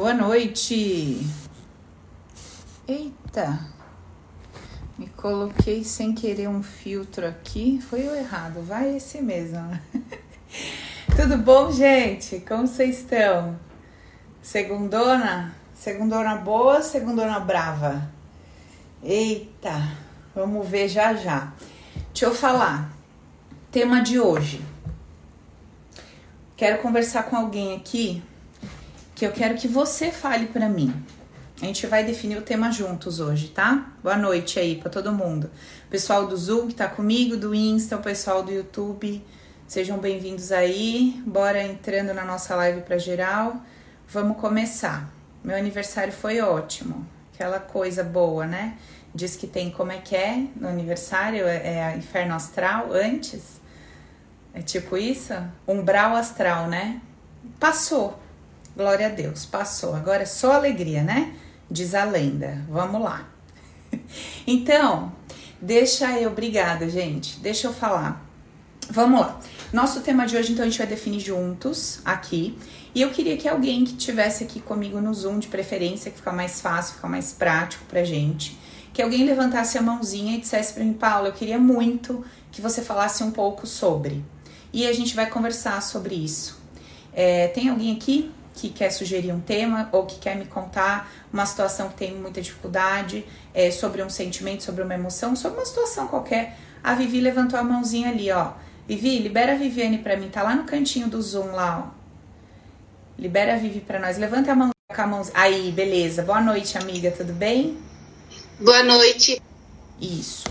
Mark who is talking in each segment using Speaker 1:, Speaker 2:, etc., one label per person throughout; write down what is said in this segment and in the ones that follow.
Speaker 1: Boa noite. Eita. Me coloquei sem querer um filtro aqui. Foi o errado. Vai esse mesmo. Tudo bom, gente? Como vocês estão? Segundona? Segundona boa, segundona brava. Eita. Vamos ver já já. Deixa eu falar. Tema de hoje. Quero conversar com alguém aqui que eu quero que você fale para mim. A gente vai definir o tema juntos hoje, tá? Boa noite aí para todo mundo. Pessoal do Zoom que tá comigo, do Insta, o pessoal do YouTube, sejam bem-vindos aí. Bora entrando na nossa live para geral. Vamos começar. Meu aniversário foi ótimo. Aquela coisa boa, né? Diz que tem como é que é no aniversário, é, é inferno astral antes. É tipo isso? Umbral astral, né? Passou Glória a Deus, passou. Agora é só alegria, né? Diz a lenda. Vamos lá. Então, deixa eu, obrigada, gente. Deixa eu falar. Vamos lá. Nosso tema de hoje, então, a gente vai definir juntos aqui. E eu queria que alguém que tivesse aqui comigo no Zoom, de preferência, que fica mais fácil, fica mais prático pra gente, que alguém levantasse a mãozinha e dissesse pra mim, Paulo, eu queria muito que você falasse um pouco sobre. E a gente vai conversar sobre isso. É, tem alguém aqui? Que quer sugerir um tema ou que quer me contar uma situação que tem muita dificuldade, é, sobre um sentimento, sobre uma emoção, sobre uma situação qualquer. A Vivi levantou a mãozinha ali, ó. Vivi, libera a Viviane pra mim, tá lá no cantinho do Zoom lá, ó. Libera a Vivi pra nós. Levanta a mão com a mãozinha. Aí, beleza. Boa noite, amiga, tudo bem?
Speaker 2: Boa noite.
Speaker 1: Isso.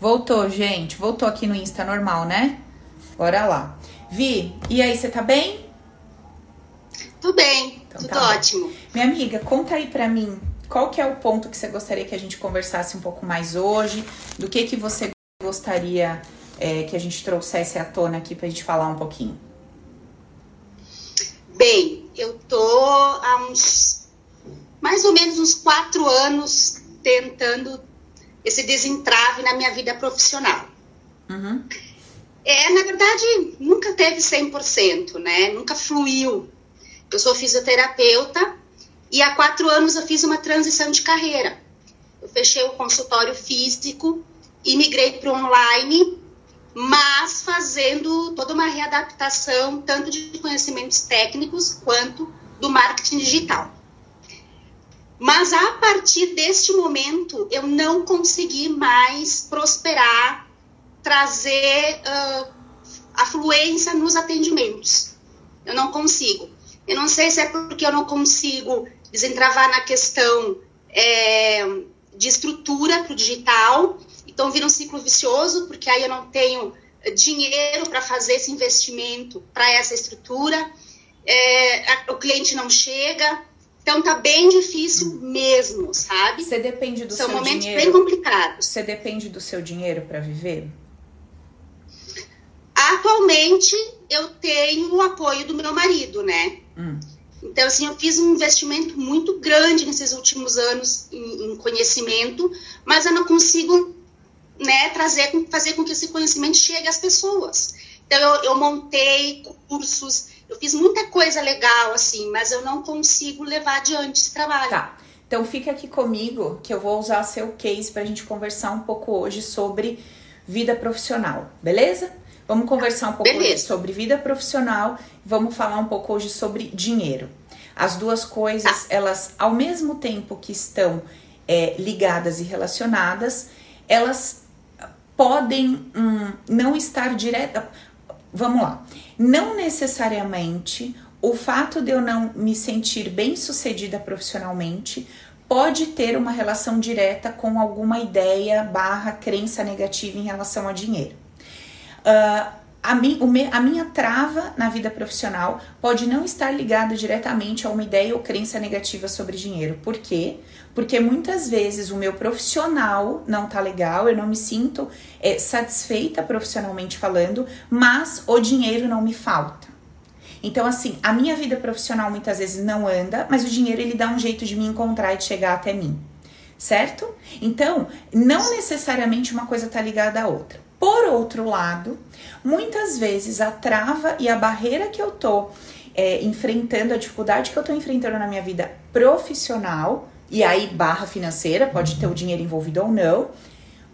Speaker 1: Voltou, gente. Voltou aqui no Insta normal, né? Bora lá. Vi, e aí, você tá bem?
Speaker 2: Tudo bem, então, tudo tá ótimo.
Speaker 1: Minha amiga, conta aí pra mim, qual que é o ponto que você gostaria que a gente conversasse um pouco mais hoje? Do que que você gostaria é, que a gente trouxesse à tona aqui pra gente falar um pouquinho?
Speaker 2: Bem, eu tô há uns mais ou menos uns quatro anos tentando esse desentrave na minha vida profissional. Uhum. É, na verdade, nunca teve 100%, né? Nunca fluiu eu sou fisioterapeuta e há quatro anos eu fiz uma transição de carreira. Eu fechei o consultório físico e migrei para online, mas fazendo toda uma readaptação, tanto de conhecimentos técnicos quanto do marketing digital. Mas a partir deste momento, eu não consegui mais prosperar, trazer uh, afluência nos atendimentos. Eu não consigo. Eu não sei se é porque eu não consigo desentravar na questão é, de estrutura para o digital, então vira um ciclo vicioso, porque aí eu não tenho dinheiro para fazer esse investimento para essa estrutura, é, a, o cliente não chega, então tá bem difícil mesmo, sabe?
Speaker 1: Você depende do
Speaker 2: São
Speaker 1: seu
Speaker 2: momentos
Speaker 1: dinheiro.
Speaker 2: bem complicados.
Speaker 1: Você depende do seu dinheiro para viver?
Speaker 2: Atualmente eu tenho o apoio do meu marido, né? Hum. Então, assim, eu fiz um investimento muito grande nesses últimos anos em, em conhecimento, mas eu não consigo né, trazer, fazer com que esse conhecimento chegue às pessoas. Então, eu, eu montei cursos, eu fiz muita coisa legal, assim, mas eu não consigo levar adiante esse trabalho.
Speaker 1: Tá. Então, fica aqui comigo, que eu vou usar seu case para a gente conversar um pouco hoje sobre vida profissional, beleza? Vamos conversar um pouco
Speaker 2: Beleza.
Speaker 1: sobre vida profissional, vamos falar um pouco hoje sobre dinheiro. As duas coisas, tá. elas, ao mesmo tempo que estão é, ligadas e relacionadas, elas podem hum, não estar direta. Vamos lá. Não necessariamente o fato de eu não me sentir bem sucedida profissionalmente pode ter uma relação direta com alguma ideia barra crença negativa em relação a dinheiro. Uh, a, mi, a, minha trava na vida profissional pode não estar ligada diretamente a uma ideia ou crença negativa sobre dinheiro. Por quê? Porque muitas vezes o meu profissional não tá legal, eu não me sinto é, satisfeita profissionalmente falando, mas o dinheiro não me falta. Então, assim, a minha vida profissional muitas vezes não anda, mas o dinheiro ele dá um jeito de me encontrar e de chegar até mim, certo? Então, não necessariamente uma coisa tá ligada à outra. Por outro lado, muitas vezes a trava e a barreira que eu tô é, enfrentando a dificuldade que eu estou enfrentando na minha vida profissional, e aí barra financeira, pode ter o dinheiro envolvido ou não,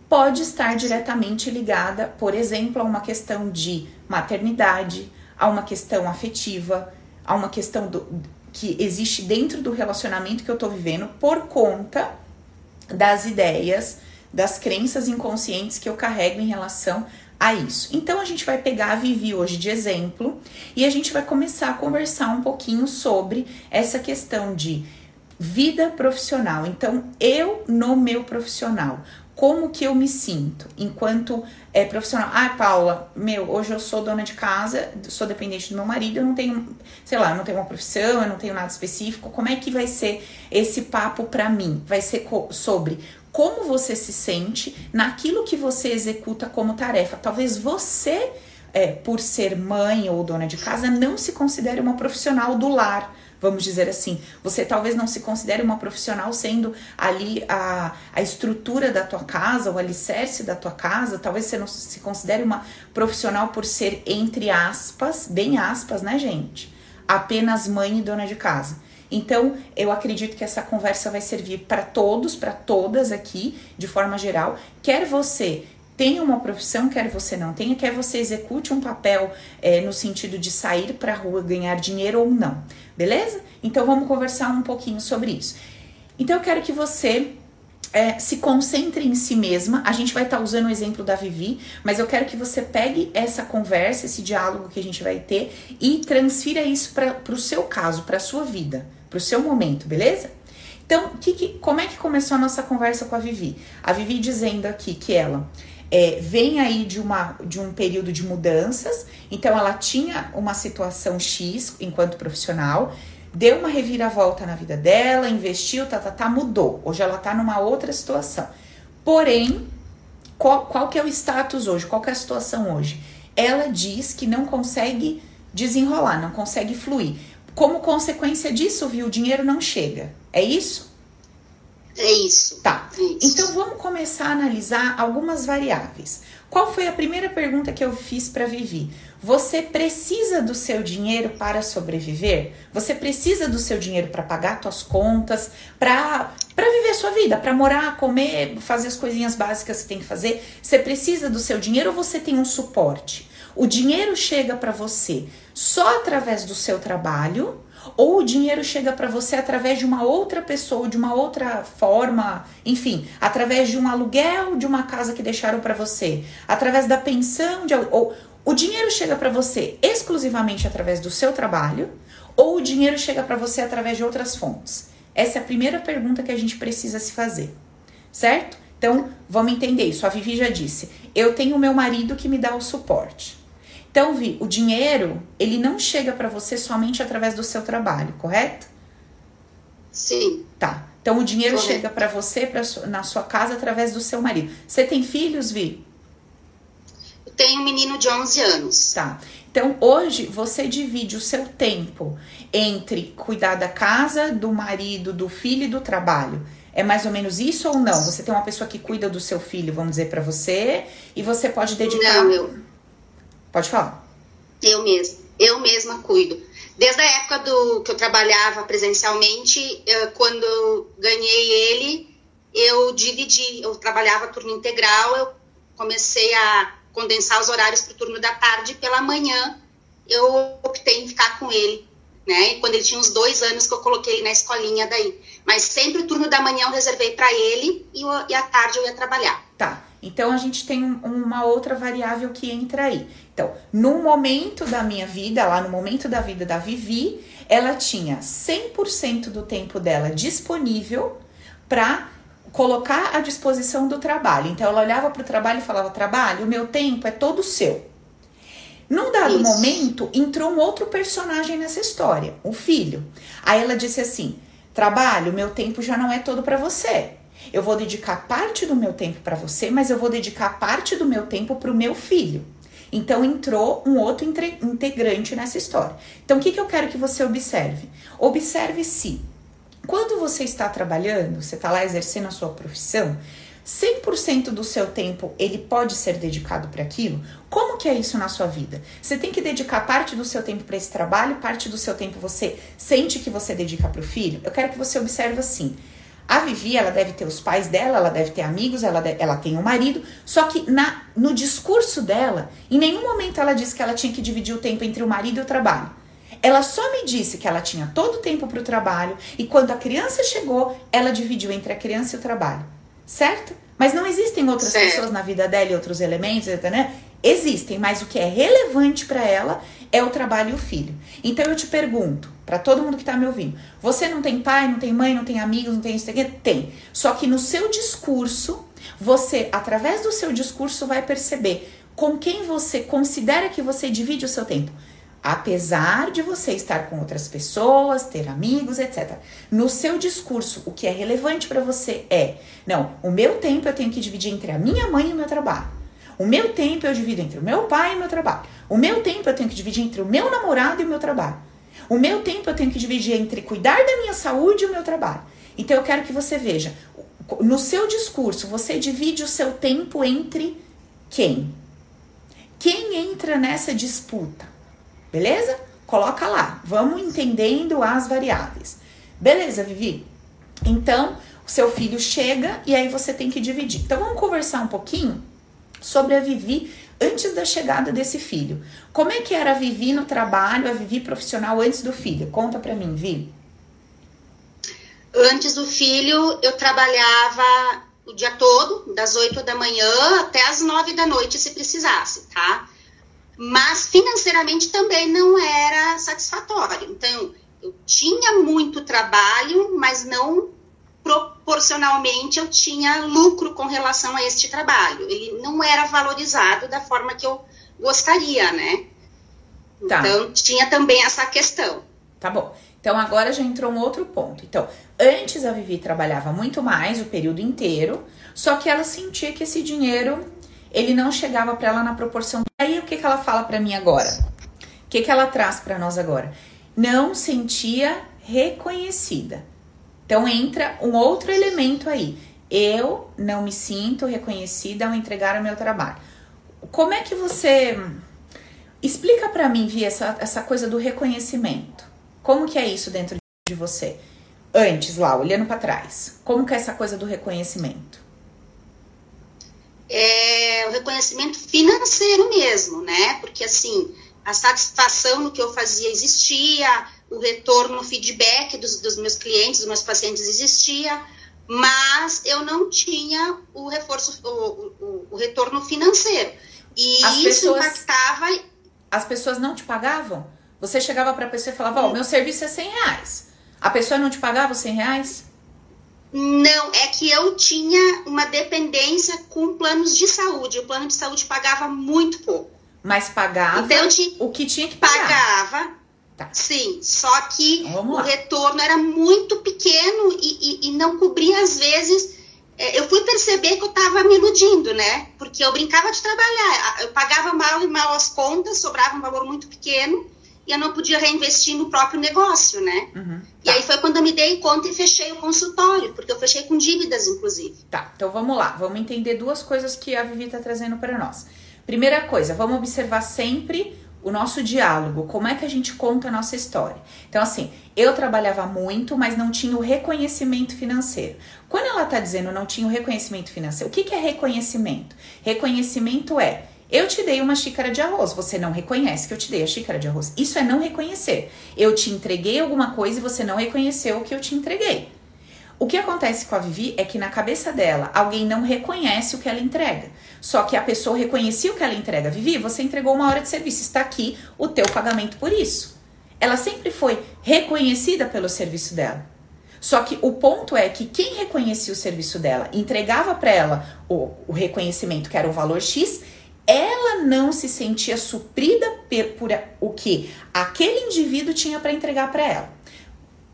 Speaker 1: pode estar diretamente ligada, por exemplo, a uma questão de maternidade, a uma questão afetiva, a uma questão do, que existe dentro do relacionamento que eu estou vivendo por conta das ideias, das crenças inconscientes que eu carrego em relação a isso. Então a gente vai pegar a Vivi hoje de exemplo e a gente vai começar a conversar um pouquinho sobre essa questão de vida profissional. Então, eu no meu profissional, como que eu me sinto enquanto é, profissional? Ah, Paula, meu, hoje eu sou dona de casa, sou dependente do meu marido, eu não tenho, sei lá, eu não tenho uma profissão, eu não tenho nada específico. Como é que vai ser esse papo para mim? Vai ser sobre como você se sente naquilo que você executa como tarefa. Talvez você, é, por ser mãe ou dona de casa, não se considere uma profissional do lar. Vamos dizer assim, você talvez não se considere uma profissional sendo ali a, a estrutura da tua casa, o alicerce da tua casa, talvez você não se considere uma profissional por ser, entre aspas, bem aspas, né, gente? Apenas mãe e dona de casa. Então, eu acredito que essa conversa vai servir para todos, para todas aqui, de forma geral. Quer você tenha uma profissão, quer você não tenha, quer você execute um papel é, no sentido de sair para a rua, ganhar dinheiro ou não, beleza? Então, vamos conversar um pouquinho sobre isso. Então, eu quero que você é, se concentre em si mesma. A gente vai estar tá usando o exemplo da Vivi, mas eu quero que você pegue essa conversa, esse diálogo que a gente vai ter e transfira isso para o seu caso, para a sua vida para o seu momento, beleza? Então, que, que, como é que começou a nossa conversa com a Vivi? A Vivi dizendo aqui que ela é, vem aí de, uma, de um período de mudanças, então ela tinha uma situação X enquanto profissional, deu uma reviravolta na vida dela, investiu, tá, tá, tá, mudou. Hoje ela tá numa outra situação. Porém, qual, qual que é o status hoje? Qual que é a situação hoje? Ela diz que não consegue desenrolar, não consegue fluir. Como consequência disso, viu, o dinheiro não chega. É isso?
Speaker 2: É isso.
Speaker 1: Tá.
Speaker 2: É isso.
Speaker 1: Então vamos começar a analisar algumas variáveis. Qual foi a primeira pergunta que eu fiz para Vivi? Você precisa do seu dinheiro para sobreviver? Você precisa do seu dinheiro para pagar suas contas, para para viver a sua vida, para morar, comer, fazer as coisinhas básicas que tem que fazer? Você precisa do seu dinheiro ou você tem um suporte? O dinheiro chega para você só através do seu trabalho ou o dinheiro chega para você através de uma outra pessoa, de uma outra forma, enfim, através de um aluguel de uma casa que deixaram para você, através da pensão de ou o dinheiro chega para você exclusivamente através do seu trabalho ou o dinheiro chega para você através de outras fontes? Essa é a primeira pergunta que a gente precisa se fazer, certo? Então, vamos entender isso. A Vivi já disse: eu tenho meu marido que me dá o suporte. Então, Vi, o dinheiro, ele não chega para você somente através do seu trabalho, correto?
Speaker 2: Sim.
Speaker 1: Tá. Então, o dinheiro correto. chega para você pra, na sua casa através do seu marido. Você tem filhos, Vi?
Speaker 2: Eu tenho um menino de 11 anos.
Speaker 1: Tá. Então, hoje, você divide o seu tempo entre cuidar da casa, do marido, do filho e do trabalho. É mais ou menos isso ou não? Você tem uma pessoa que cuida do seu filho, vamos dizer, para você, e você pode dedicar.
Speaker 2: Não, eu
Speaker 1: Pode falar.
Speaker 2: Eu mesma. Eu mesma cuido. Desde a época do que eu trabalhava presencialmente, eu, quando eu ganhei ele, eu dividi. Eu trabalhava turno integral, eu comecei a condensar os horários para o turno da tarde e pela manhã eu optei em ficar com ele. Né? E quando ele tinha uns dois anos que eu coloquei ele na escolinha daí. Mas sempre o turno da manhã eu reservei para ele e, eu, e à tarde eu ia trabalhar.
Speaker 1: Tá. Então a gente tem um, uma outra variável que entra aí. Então, no momento da minha vida, lá no momento da vida da Vivi, ela tinha 100% do tempo dela disponível para colocar à disposição do trabalho. Então ela olhava para o trabalho e falava: "Trabalho, o meu tempo é todo seu". Num dado Isso. momento, entrou um outro personagem nessa história, o filho. Aí ela disse assim: "Trabalho, meu tempo já não é todo para você. Eu vou dedicar parte do meu tempo para você, mas eu vou dedicar parte do meu tempo para o meu filho. Então entrou um outro integrante nessa história. Então o que, que eu quero que você observe? Observe se quando você está trabalhando, você está lá exercendo a sua profissão, 100% do seu tempo ele pode ser dedicado para aquilo? Como que é isso na sua vida? Você tem que dedicar parte do seu tempo para esse trabalho, parte do seu tempo você sente que você dedica para o filho? Eu quero que você observe assim. A Vivi, ela deve ter os pais dela, ela deve ter amigos, ela, deve, ela tem um marido, só que na, no discurso dela, em nenhum momento ela disse que ela tinha que dividir o tempo entre o marido e o trabalho. Ela só me disse que ela tinha todo o tempo para o trabalho e quando a criança chegou, ela dividiu entre a criança e o trabalho. Certo? Mas não existem outras certo. pessoas na vida dela e outros elementos, né? Existem, mas o que é relevante para ela é o trabalho e o filho. Então eu te pergunto, para todo mundo que está me ouvindo, você não tem pai, não tem mãe, não tem amigos, não tem isso? Tem. Só que no seu discurso, você, através do seu discurso, vai perceber com quem você considera que você divide o seu tempo. Apesar de você estar com outras pessoas, ter amigos, etc. No seu discurso, o que é relevante para você é: não, o meu tempo eu tenho que dividir entre a minha mãe e o meu trabalho. O meu tempo eu divido entre o meu pai e o meu trabalho. O meu tempo eu tenho que dividir entre o meu namorado e o meu trabalho. O meu tempo eu tenho que dividir entre cuidar da minha saúde e o meu trabalho. Então eu quero que você veja, no seu discurso, você divide o seu tempo entre quem? Quem entra nessa disputa? Beleza? Coloca lá. Vamos entendendo as variáveis. Beleza, Vivi? Então, o seu filho chega e aí você tem que dividir. Então, vamos conversar um pouquinho sobre a antes da chegada desse filho. Como é que era a Vivi no trabalho, a Vivi profissional antes do filho? Conta pra mim, Vi.
Speaker 2: Antes do filho, eu trabalhava o dia todo, das 8 da manhã até as 9 da noite, se precisasse, tá? mas financeiramente também não era satisfatório. Então, eu tinha muito trabalho, mas não proporcionalmente eu tinha lucro com relação a este trabalho. Ele não era valorizado da forma que eu gostaria, né? Tá. Então, tinha também essa questão.
Speaker 1: Tá bom. Então, agora já entrou um outro ponto. Então, antes a Vivi trabalhava muito mais o período inteiro, só que ela sentia que esse dinheiro ele não chegava para ela na proporção. Aí o que, que ela fala para mim agora? O que, que ela traz para nós agora? Não sentia reconhecida. Então entra um outro elemento aí. Eu não me sinto reconhecida ao entregar o meu trabalho. Como é que você explica para mim, Vi, essa, essa coisa do reconhecimento? Como que é isso dentro de você? Antes lá, olhando para trás. Como que é essa coisa do reconhecimento?
Speaker 2: é o reconhecimento financeiro mesmo, né? Porque assim, a satisfação no que eu fazia existia, o retorno, o feedback dos, dos meus clientes, dos meus pacientes existia, mas eu não tinha o reforço, o, o, o retorno financeiro. E as isso pessoas, impactava.
Speaker 1: As pessoas não te pagavam? Você chegava para a pessoa e falava: Ó, oh, meu serviço é 100 reais. A pessoa não te pagava os 100 reais?
Speaker 2: Não, é que eu tinha uma dependência com planos de saúde. O plano de saúde pagava muito pouco.
Speaker 1: Mas pagava então, tinha, o que tinha que
Speaker 2: pagar. Pagava, tá. sim. Só que então, o retorno era muito pequeno e, e, e não cobria, às vezes. É, eu fui perceber que eu estava me iludindo, né? Porque eu brincava de trabalhar. Eu pagava mal e mal as contas, sobrava um valor muito pequeno e eu não podia reinvestir no próprio negócio, né? Uhum, tá. E aí foi quando eu me dei conta e fechei o consultório, porque eu fechei com dívidas, inclusive.
Speaker 1: Tá, então vamos lá, vamos entender duas coisas que a Vivi está trazendo para nós. Primeira coisa, vamos observar sempre o nosso diálogo, como é que a gente conta a nossa história. Então, assim, eu trabalhava muito, mas não tinha o reconhecimento financeiro. Quando ela está dizendo não tinha o reconhecimento financeiro, o que, que é reconhecimento? Reconhecimento é eu te dei uma xícara de arroz, você não reconhece que eu te dei a xícara de arroz. Isso é não reconhecer. Eu te entreguei alguma coisa e você não reconheceu o que eu te entreguei. O que acontece com a Vivi é que na cabeça dela, alguém não reconhece o que ela entrega. Só que a pessoa reconhecia o que ela entrega. Vivi, você entregou uma hora de serviço, está aqui o teu pagamento por isso. Ela sempre foi reconhecida pelo serviço dela. Só que o ponto é que quem reconhecia o serviço dela, entregava para ela o, o reconhecimento que era o valor X, ela não se sentia suprida por, por o que aquele indivíduo tinha para entregar para ela.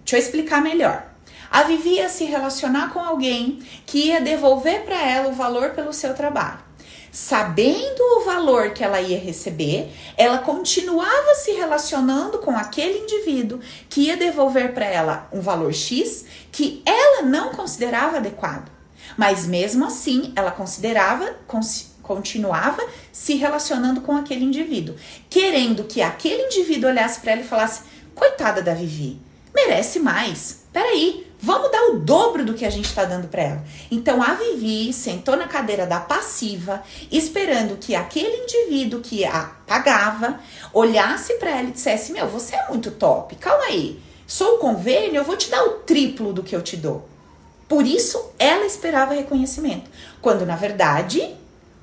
Speaker 1: Deixa eu explicar melhor. A Vivi ia se relacionar com alguém que ia devolver para ela o valor pelo seu trabalho. Sabendo o valor que ela ia receber, ela continuava se relacionando com aquele indivíduo que ia devolver para ela um valor X que ela não considerava adequado. Mas mesmo assim, ela considerava, continuava se relacionando com aquele indivíduo, querendo que aquele indivíduo olhasse para ela e falasse: coitada da Vivi, merece mais. Peraí, vamos dar o dobro do que a gente está dando para ela. Então a Vivi sentou na cadeira da passiva, esperando que aquele indivíduo que a pagava olhasse para ela e dissesse: Meu, você é muito top, calma aí. Sou o convênio, eu vou te dar o triplo do que eu te dou. Por isso ela esperava reconhecimento. Quando na verdade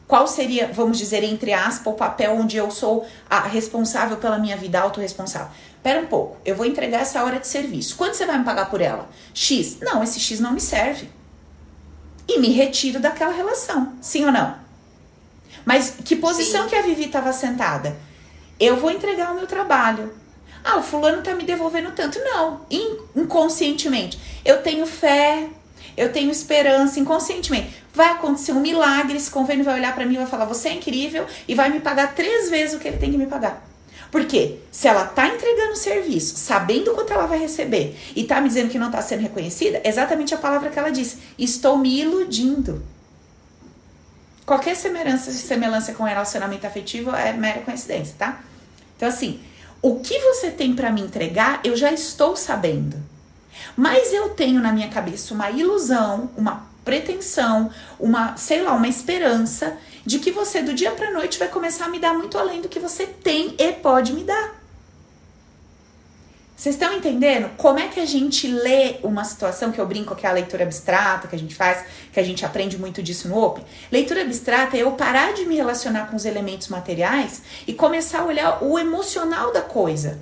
Speaker 1: qual seria, vamos dizer, entre aspas, o papel onde eu sou a responsável pela minha vida, autorresponsável? Pera um pouco, eu vou entregar essa hora de serviço. Quanto você vai me pagar por ela? X. Não, esse X não me serve. E me retiro daquela relação, sim ou não? Mas que posição sim. que a Vivi estava sentada? Eu vou entregar o meu trabalho. Ah, o fulano tá me devolvendo tanto. Não, inconscientemente. Eu tenho fé, eu tenho esperança inconscientemente. Vai acontecer um milagre, esse convênio vai olhar para mim e vai falar: "Você é incrível" e vai me pagar três vezes o que ele tem que me pagar. Porque se ela tá entregando serviço, sabendo quanto ela vai receber e tá me dizendo que não tá sendo reconhecida, exatamente a palavra que ela disse: "Estou me iludindo". Qualquer semelhança, semelhança com relacionamento afetivo é mera coincidência, tá? Então assim, o que você tem para me entregar, eu já estou sabendo. Mas eu tenho na minha cabeça uma ilusão, uma pretensão, uma, sei lá, uma esperança de que você do dia para noite vai começar a me dar muito além do que você tem e pode me dar. Vocês estão entendendo como é que a gente lê uma situação que eu brinco que é a leitura abstrata que a gente faz, que a gente aprende muito disso no Open? Leitura abstrata é eu parar de me relacionar com os elementos materiais e começar a olhar o emocional da coisa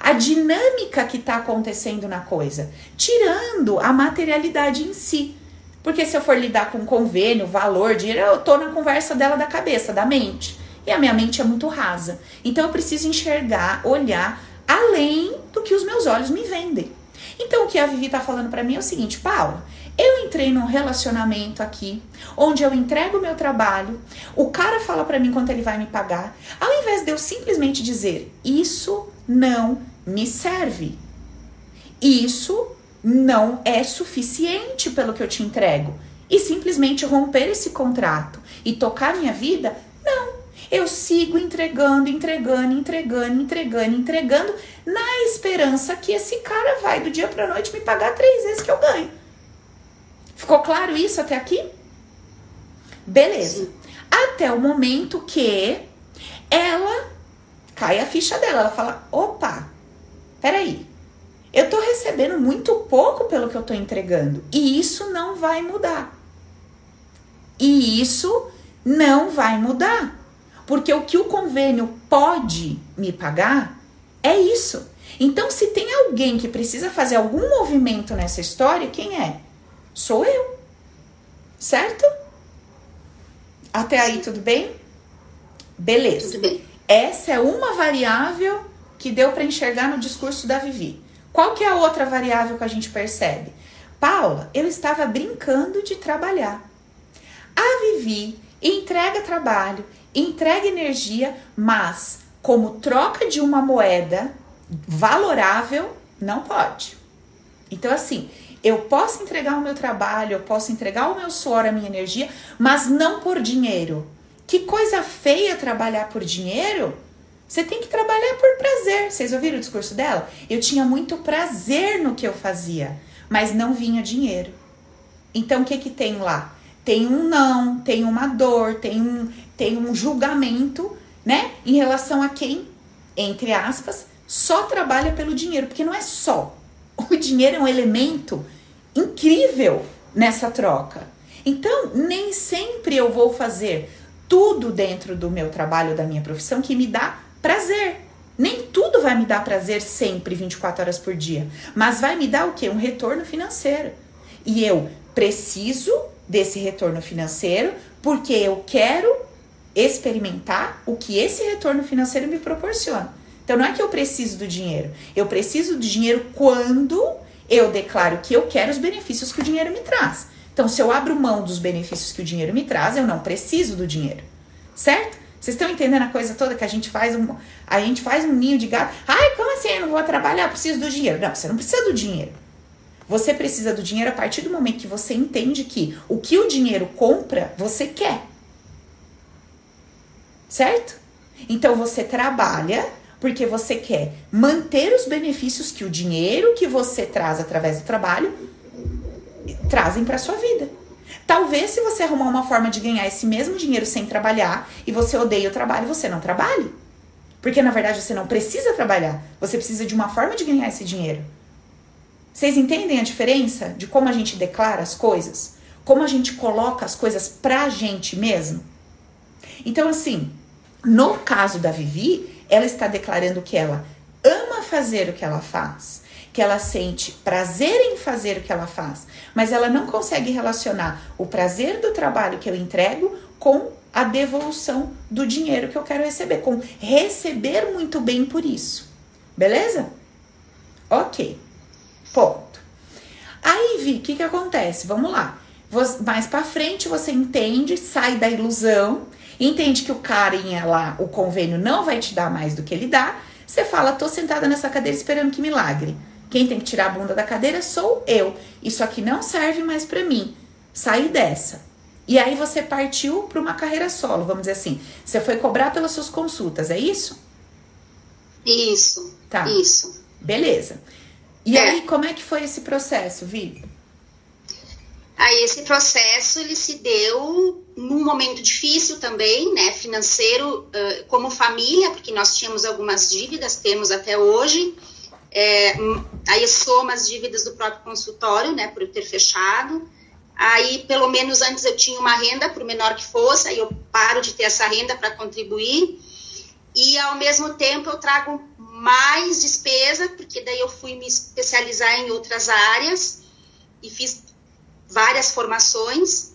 Speaker 1: a dinâmica que está acontecendo na coisa, tirando a materialidade em si. Porque se eu for lidar com convênio, valor, dinheiro, eu tô na conversa dela da cabeça, da mente. E a minha mente é muito rasa. Então eu preciso enxergar, olhar além do que os meus olhos me vendem. Então o que a Vivi tá falando para mim é o seguinte, Paula, eu entrei num relacionamento aqui, onde eu entrego o meu trabalho, o cara fala para mim quanto ele vai me pagar, ao invés de eu simplesmente dizer, isso não me serve. Isso não é suficiente pelo que eu te entrego. E simplesmente romper esse contrato e tocar minha vida? Não. Eu sigo entregando, entregando, entregando, entregando, entregando, na esperança que esse cara vai do dia para noite me pagar três vezes que eu ganho. Ficou claro isso até aqui? Beleza. Sim. Até o momento que ela cai a ficha dela. Ela fala: opa, peraí, eu tô recebendo muito pouco pelo que eu tô entregando. E isso não vai mudar. E isso não vai mudar. Porque o que o convênio pode me pagar é isso. Então, se tem alguém que precisa fazer algum movimento nessa história, quem é? Sou eu. Certo? Até aí, tudo bem? Beleza.
Speaker 2: Tudo bem.
Speaker 1: Essa é uma variável que deu para enxergar no discurso da Vivi. Qual que é a outra variável que a gente percebe? Paula, eu estava brincando de trabalhar. A Vivi entrega trabalho, entrega energia, mas como troca de uma moeda valorável, não pode. Então, assim, eu posso entregar o meu trabalho, eu posso entregar o meu suor, a minha energia, mas não por dinheiro. Que coisa feia trabalhar por dinheiro. Você tem que trabalhar por prazer. Vocês ouviram o discurso dela? Eu tinha muito prazer no que eu fazia, mas não vinha dinheiro. Então o que que tem lá? Tem um não, tem uma dor, tem um, tem um julgamento, né? Em relação a quem, entre aspas, só trabalha pelo dinheiro, porque não é só. O dinheiro é um elemento incrível nessa troca. Então, nem sempre eu vou fazer tudo dentro do meu trabalho, da minha profissão, que me dá prazer. Nem tudo vai me dar prazer sempre, 24 horas por dia. Mas vai me dar o quê? Um retorno financeiro. E eu preciso desse retorno financeiro porque eu quero experimentar o que esse retorno financeiro me proporciona. Então não é que eu preciso do dinheiro. Eu preciso do dinheiro quando eu declaro que eu quero os benefícios que o dinheiro me traz. Então, se eu abro mão dos benefícios que o dinheiro me traz, eu não preciso do dinheiro. Certo? Vocês estão entendendo a coisa toda que a gente faz um, a gente faz um ninho de gato? Ai, como assim? Eu não vou trabalhar, preciso do dinheiro. Não, você não precisa do dinheiro. Você precisa do dinheiro a partir do momento que você entende que o que o dinheiro compra, você quer. Certo? Então você trabalha porque você quer manter os benefícios que o dinheiro que você traz através do trabalho trazem para sua vida. Talvez se você arrumar uma forma de ganhar esse mesmo dinheiro sem trabalhar e você odeia o trabalho, você não trabalhe. Porque na verdade você não precisa trabalhar, você precisa de uma forma de ganhar esse dinheiro. Vocês entendem a diferença de como a gente declara as coisas? Como a gente coloca as coisas pra gente mesmo? Então, assim, no caso da Vivi, ela está declarando que ela ama fazer o que ela faz, que ela sente prazer em fazer o que ela faz, mas ela não consegue relacionar o prazer do trabalho que eu entrego com a devolução do dinheiro que eu quero receber, com receber muito bem por isso. Beleza? Ok. Ponto. Aí, Vi, o que, que acontece? Vamos lá. Mais para frente você entende, sai da ilusão, entende que o carinha lá, o convênio não vai te dar mais do que ele dá. Você fala, tô sentada nessa cadeira esperando que milagre. Quem tem que tirar a bunda da cadeira sou eu. Isso aqui não serve mais para mim. Saí dessa. E aí você partiu para uma carreira solo, vamos dizer assim. Você foi cobrar pelas suas consultas, é isso?
Speaker 2: Isso. Tá. Isso.
Speaker 1: Beleza. E é. aí, como é que foi esse processo, Vi?
Speaker 2: Aí esse processo ele se deu num momento difícil também, né, financeiro, como família, porque nós tínhamos algumas dívidas, temos até hoje. É, aí soma as dívidas do próprio consultório, né, por eu ter fechado. Aí, pelo menos antes eu tinha uma renda, por menor que fosse, aí eu paro de ter essa renda para contribuir. E ao mesmo tempo eu trago mais despesa, porque daí eu fui me especializar em outras áreas e fiz várias formações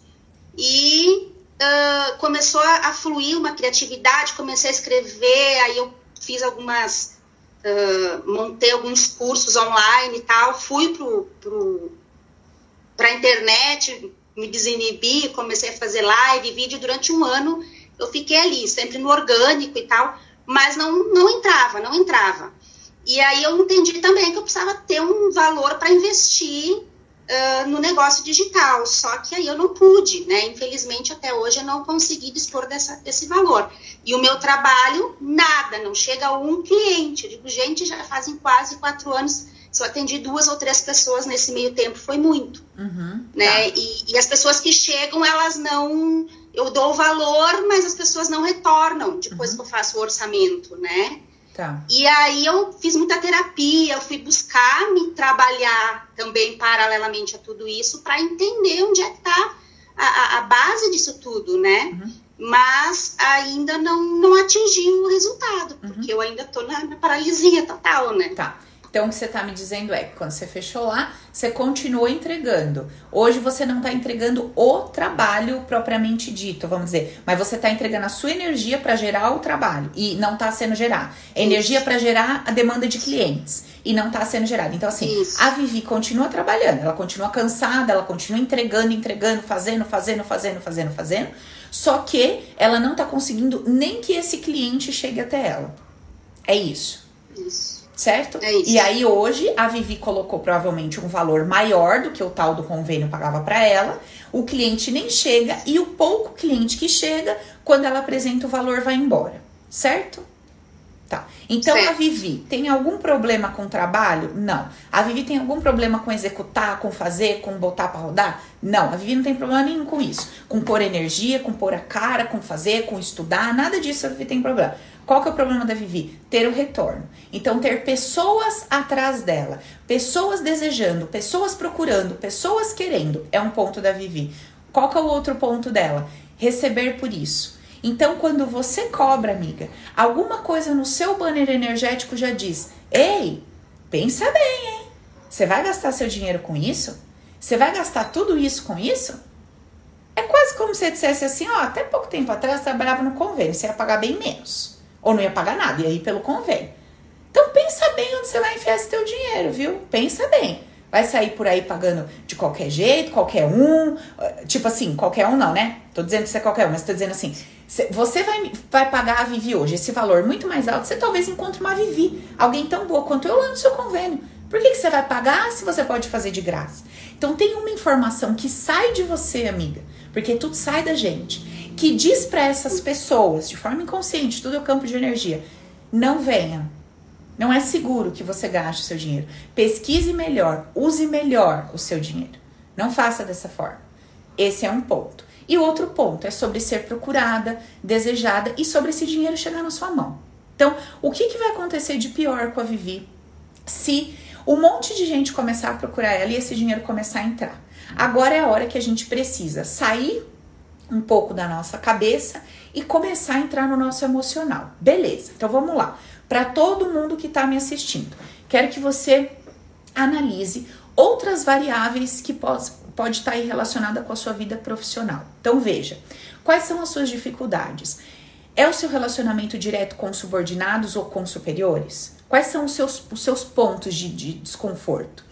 Speaker 2: e uh, começou a, a, fluir uma criatividade, comecei a escrever, aí eu fiz algumas, uh, montei alguns cursos online e tal, fui pro, pro, a internet, me desinibi, comecei a fazer live, vídeo durante um ano, eu fiquei ali, sempre no orgânico e tal, mas não, não entrava, não entrava. E aí eu entendi também que eu precisava ter um valor para investir uh, no negócio digital, só que aí eu não pude, né? Infelizmente até hoje eu não consegui dispor dessa, desse valor. E o meu trabalho, nada, não chega a um cliente. Eu digo, gente, já fazem quase quatro anos se eu atendi duas ou três pessoas nesse meio tempo, foi muito. Uhum, né? Tá. E, e, as pessoas que chegam, elas não eu dou o valor, mas as pessoas não retornam depois uhum. que eu faço o orçamento, né? Tá. E aí eu fiz muita terapia, eu fui buscar me trabalhar também paralelamente a tudo isso para entender onde é que está a, a, base disso tudo, né? Uhum. Mas ainda não, não atingi o resultado, porque uhum. eu ainda estou na, na paralisia total, né?
Speaker 1: Tá. Então, o que você está me dizendo é que quando você fechou lá, você continuou entregando. Hoje você não está entregando o trabalho propriamente dito, vamos dizer, mas você está entregando a sua energia para gerar o trabalho e não está sendo gerado. Energia para gerar a demanda de clientes e não está sendo gerada. Então, assim, Isso. a Vivi continua trabalhando, ela continua cansada, ela continua entregando, entregando, fazendo, fazendo, fazendo, fazendo, fazendo. Só que ela não está conseguindo nem que esse cliente chegue até ela. É isso. Isso certo? É isso. E aí hoje a Vivi colocou provavelmente um valor maior do que o tal do convênio pagava para ela. O cliente nem chega e o pouco cliente que chega, quando ela apresenta o valor, vai embora, certo? Tá. Então certo. a Vivi tem algum problema com o trabalho? Não. A Vivi tem algum problema com executar, com fazer, com botar para rodar? Não. A Vivi não tem problema nenhum com isso. Com pôr energia, com pôr a cara, com fazer, com estudar, nada disso a Vivi tem problema. Qual que é o problema da Vivi? Ter o retorno. Então, ter pessoas atrás dela, pessoas desejando, pessoas procurando, pessoas querendo, é um ponto da Vivi. Qual que é o outro ponto dela? Receber por isso. Então, quando você cobra, amiga, alguma coisa no seu banner energético já diz: Ei, pensa bem, hein? Você vai gastar seu dinheiro com isso? Você vai gastar tudo isso com isso? É quase como se você dissesse assim: Ó, até pouco tempo atrás trabalhava no convênio, você ia pagar bem menos. Ou não ia pagar nada, ia ir pelo convênio. Então pensa bem onde você vai enfiar esse teu dinheiro, viu? Pensa bem. Vai sair por aí pagando de qualquer jeito, qualquer um. Tipo assim, qualquer um não, né? Tô dizendo que você é qualquer um, mas tô dizendo assim. Você vai, vai pagar a Vivi hoje esse valor muito mais alto, você talvez encontre uma Vivi, alguém tão boa quanto eu lá no seu convênio. Por que, que você vai pagar se você pode fazer de graça? Então tem uma informação que sai de você, amiga, porque tudo sai da gente, que diz para essas pessoas, de forma inconsciente, tudo é o campo de energia, não venha. Não é seguro que você gaste o seu dinheiro. Pesquise melhor, use melhor o seu dinheiro. Não faça dessa forma. Esse é um ponto. E o outro ponto é sobre ser procurada, desejada e sobre esse dinheiro chegar na sua mão. Então, o que, que vai acontecer de pior com a Vivi se um monte de gente começar a procurar ela e esse dinheiro começar a entrar? Agora é a hora que a gente precisa sair um pouco da nossa cabeça e começar a entrar no nosso emocional. Beleza, então vamos lá. Para todo mundo que está me assistindo, quero que você analise outras variáveis que pode, pode estar aí relacionada com a sua vida profissional. Então veja, quais são as suas dificuldades? É o seu relacionamento direto com subordinados ou com superiores? Quais são os seus, os seus pontos de, de desconforto?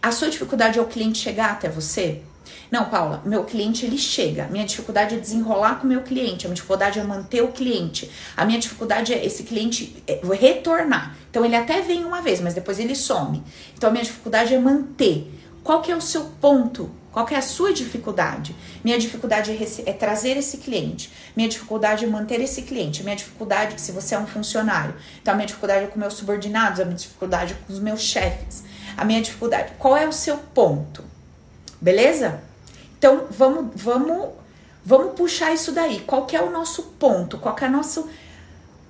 Speaker 1: A sua dificuldade é o cliente chegar até você? Não, Paula, meu cliente ele chega. Minha dificuldade é desenrolar com o meu cliente. A minha dificuldade é manter o cliente. A minha dificuldade é esse cliente é, retornar. Então ele até vem uma vez, mas depois ele some. Então a minha dificuldade é manter. Qual que é o seu ponto? Qual que é a sua dificuldade? Minha dificuldade é, é, trazer esse cliente. Minha dificuldade é manter esse cliente. Minha dificuldade, se você é um funcionário, então a minha dificuldade é com meus subordinados, a minha dificuldade é com os meus chefes. A minha dificuldade, qual é o seu ponto? Beleza? Então, vamos, vamos, vamos puxar isso daí. Qual que é o nosso ponto? Qual que é o nosso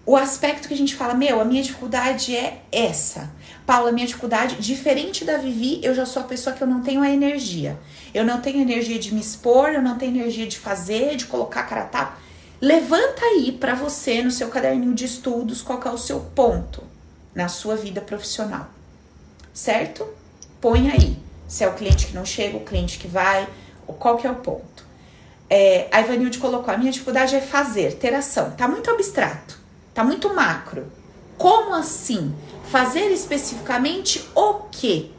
Speaker 1: o aspecto que a gente fala, meu, a minha dificuldade é essa. Paula, a minha dificuldade, diferente da Vivi, eu já sou a pessoa que eu não tenho a energia. Eu não tenho energia de me expor, eu não tenho energia de fazer, de colocar cara a tapa. Levanta aí para você no seu caderninho de estudos qual é o seu ponto na sua vida profissional. Certo? Põe aí. Se é o cliente que não chega, o cliente que vai, qual que é o ponto? É, a Ivanilde colocou: a minha dificuldade é fazer, ter ação. Tá muito abstrato, tá muito macro. Como assim? Fazer especificamente o quê?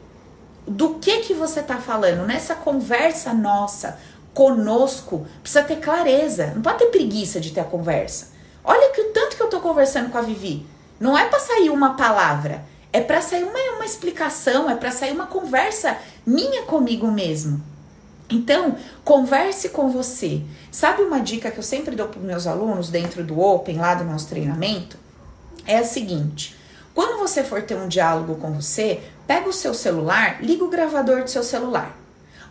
Speaker 1: Do que que você tá falando? Nessa conversa nossa conosco, precisa ter clareza. Não pode ter preguiça de ter a conversa. Olha que o tanto que eu tô conversando com a Vivi. Não é para sair uma palavra, é para sair uma, uma explicação, é para sair uma conversa minha comigo mesmo. Então, converse com você. Sabe uma dica que eu sempre dou para os meus alunos dentro do Open, lá do nosso treinamento? É a seguinte: quando você for ter um diálogo com você, pega o seu celular, liga o gravador do seu celular.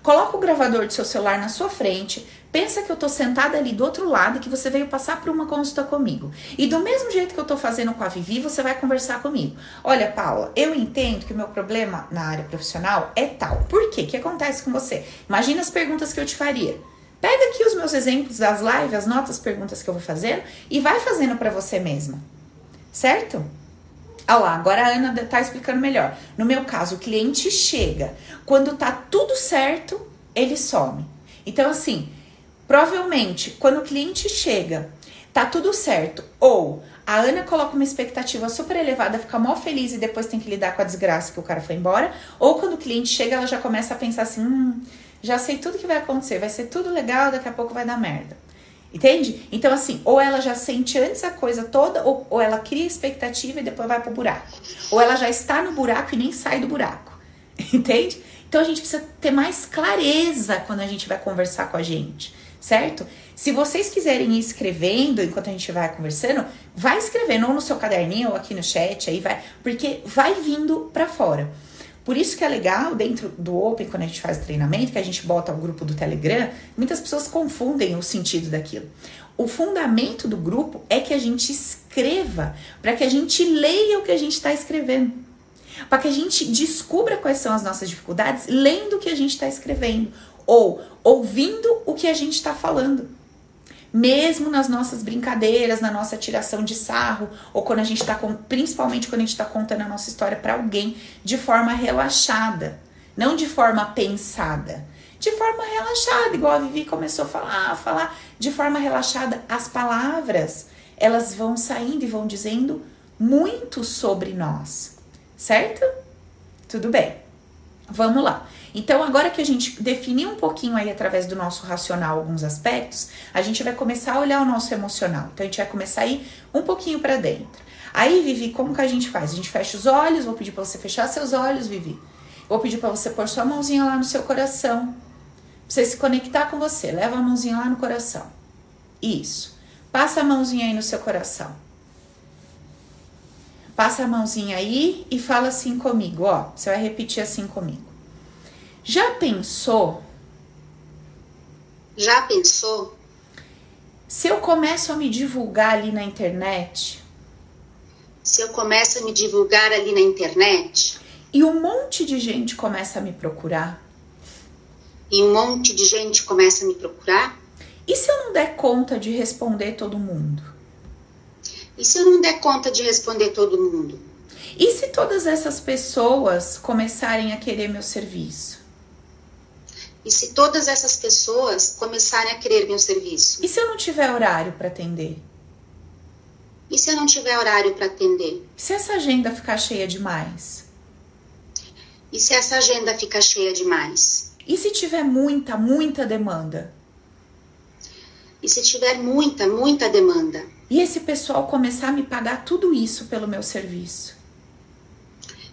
Speaker 1: Coloca o gravador do seu celular na sua frente, pensa que eu tô sentada ali do outro lado que você veio passar por uma consulta comigo. E do mesmo jeito que eu tô fazendo com a Vivi, você vai conversar comigo. Olha, Paula, eu entendo que o meu problema na área profissional é tal. Por quê? O que acontece com você? Imagina as perguntas que eu te faria. Pega aqui os meus exemplos das lives, as notas, perguntas que eu vou fazendo e vai fazendo para você mesma. Certo? Olha lá, agora a Ana tá explicando melhor. No meu caso, o cliente chega. Quando tá tudo certo, ele some. Então, assim, provavelmente, quando o cliente chega, tá tudo certo, ou a Ana coloca uma expectativa super elevada, fica mó feliz e depois tem que lidar com a desgraça que o cara foi embora, ou quando o cliente chega, ela já começa a pensar assim: hum, já sei tudo que vai acontecer, vai ser tudo legal, daqui a pouco vai dar merda. Entende? Então, assim, ou ela já sente antes a coisa toda, ou, ou ela cria expectativa e depois vai pro buraco. Ou ela já está no buraco e nem sai do buraco. Entende? Então a gente precisa ter mais clareza quando a gente vai conversar com a gente, certo? Se vocês quiserem ir escrevendo enquanto a gente vai conversando, vai escrevendo ou no seu caderninho ou aqui no chat, aí vai, porque vai vindo para fora. Por isso que é legal dentro do Open, quando a gente faz treinamento, que a gente bota o grupo do Telegram, muitas pessoas confundem o sentido daquilo. O fundamento do grupo é que a gente escreva, para que a gente leia o que a gente está escrevendo. Para que a gente descubra quais são as nossas dificuldades lendo o que a gente está escrevendo ou ouvindo o que a gente está falando. Mesmo nas nossas brincadeiras, na nossa tiração de sarro, ou quando a gente está, principalmente quando a gente está contando a nossa história para alguém de forma relaxada, não de forma pensada, de forma relaxada, igual a Vivi começou a falar, a falar. De forma relaxada, as palavras elas vão saindo e vão dizendo muito sobre nós, certo? Tudo bem. Vamos lá. Então, agora que a gente definiu um pouquinho aí através do nosso racional alguns aspectos, a gente vai começar a olhar o nosso emocional. Então, a gente vai começar a ir um pouquinho para dentro. Aí, Vivi, como que a gente faz? A gente fecha os olhos, vou pedir para você fechar seus olhos, Vivi. Vou pedir para você pôr sua mãozinha lá no seu coração. Pra você se conectar com você. Leva a mãozinha lá no coração. Isso. Passa a mãozinha aí no seu coração. Passa a mãozinha aí e fala assim comigo, ó. Você vai repetir assim comigo. Já pensou?
Speaker 2: Já pensou?
Speaker 1: Se eu começo a me divulgar ali na internet.
Speaker 2: Se eu começo a me divulgar ali na internet.
Speaker 1: E um monte de gente começa a me procurar.
Speaker 2: E um monte de gente começa a me procurar.
Speaker 1: E se eu não der conta de responder todo mundo?
Speaker 2: E se eu não der conta de responder todo mundo?
Speaker 1: E se todas essas pessoas começarem a querer meu serviço?
Speaker 2: E se todas essas pessoas começarem a querer meu serviço?
Speaker 1: E se eu não tiver horário para atender?
Speaker 2: E se eu não tiver horário para atender?
Speaker 1: E se essa agenda ficar cheia demais?
Speaker 2: E se essa agenda ficar cheia demais?
Speaker 1: E se tiver muita, muita demanda?
Speaker 2: E se tiver muita, muita demanda?
Speaker 1: E esse pessoal começar a me pagar tudo isso pelo meu serviço?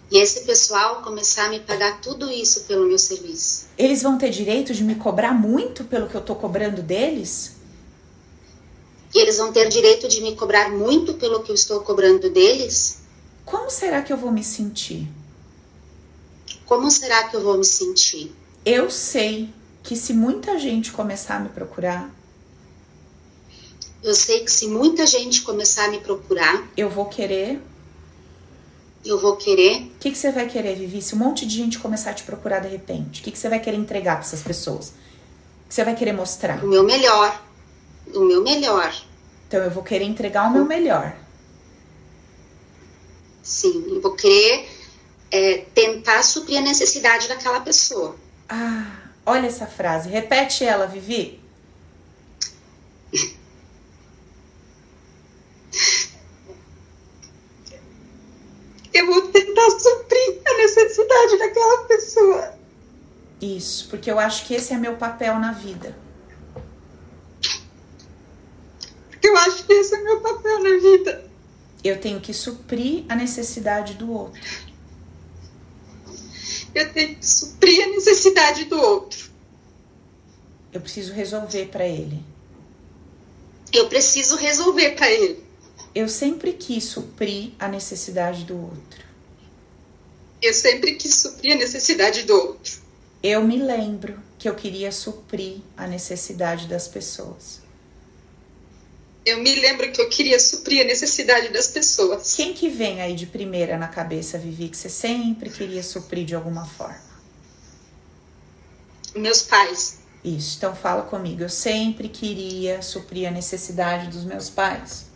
Speaker 2: E esse pessoal começar a me pagar tudo isso pelo meu serviço?
Speaker 1: Eles vão ter direito de me cobrar muito pelo que eu tô cobrando deles?
Speaker 2: E eles vão ter direito de me cobrar muito pelo que eu estou cobrando deles?
Speaker 1: Como será que eu vou me sentir?
Speaker 2: Como será que eu vou me sentir?
Speaker 1: Eu sei que se muita gente começar a me procurar,
Speaker 2: eu sei que se muita gente começar a me procurar,
Speaker 1: eu vou querer.
Speaker 2: Eu vou querer.
Speaker 1: O que, que você vai querer, Vivi? Se um monte de gente começar a te procurar de repente, o que, que você vai querer entregar para essas pessoas? O que você vai querer mostrar?
Speaker 2: O meu melhor. O meu melhor.
Speaker 1: Então eu vou querer entregar o meu melhor.
Speaker 2: Sim, eu vou querer é, tentar suprir a necessidade daquela pessoa.
Speaker 1: Ah, olha essa frase. Repete ela, Vivi.
Speaker 2: eu vou tentar suprir a necessidade daquela pessoa.
Speaker 1: Isso, porque eu acho que esse é meu papel na vida.
Speaker 2: Porque eu acho que esse é meu papel na vida.
Speaker 1: Eu tenho que suprir a necessidade do outro.
Speaker 2: Eu tenho que suprir a necessidade do outro.
Speaker 1: Eu preciso resolver para ele.
Speaker 2: Eu preciso resolver para ele.
Speaker 1: Eu sempre quis suprir a necessidade do outro.
Speaker 2: Eu sempre quis suprir a necessidade do outro.
Speaker 1: Eu me lembro que eu queria suprir a necessidade das pessoas.
Speaker 2: Eu me lembro que eu queria suprir a necessidade das pessoas.
Speaker 1: Quem que vem aí de primeira na cabeça, Vivi, que você sempre queria suprir de alguma forma?
Speaker 2: Meus pais.
Speaker 1: Isso, então fala comigo. Eu sempre queria suprir a necessidade dos meus pais.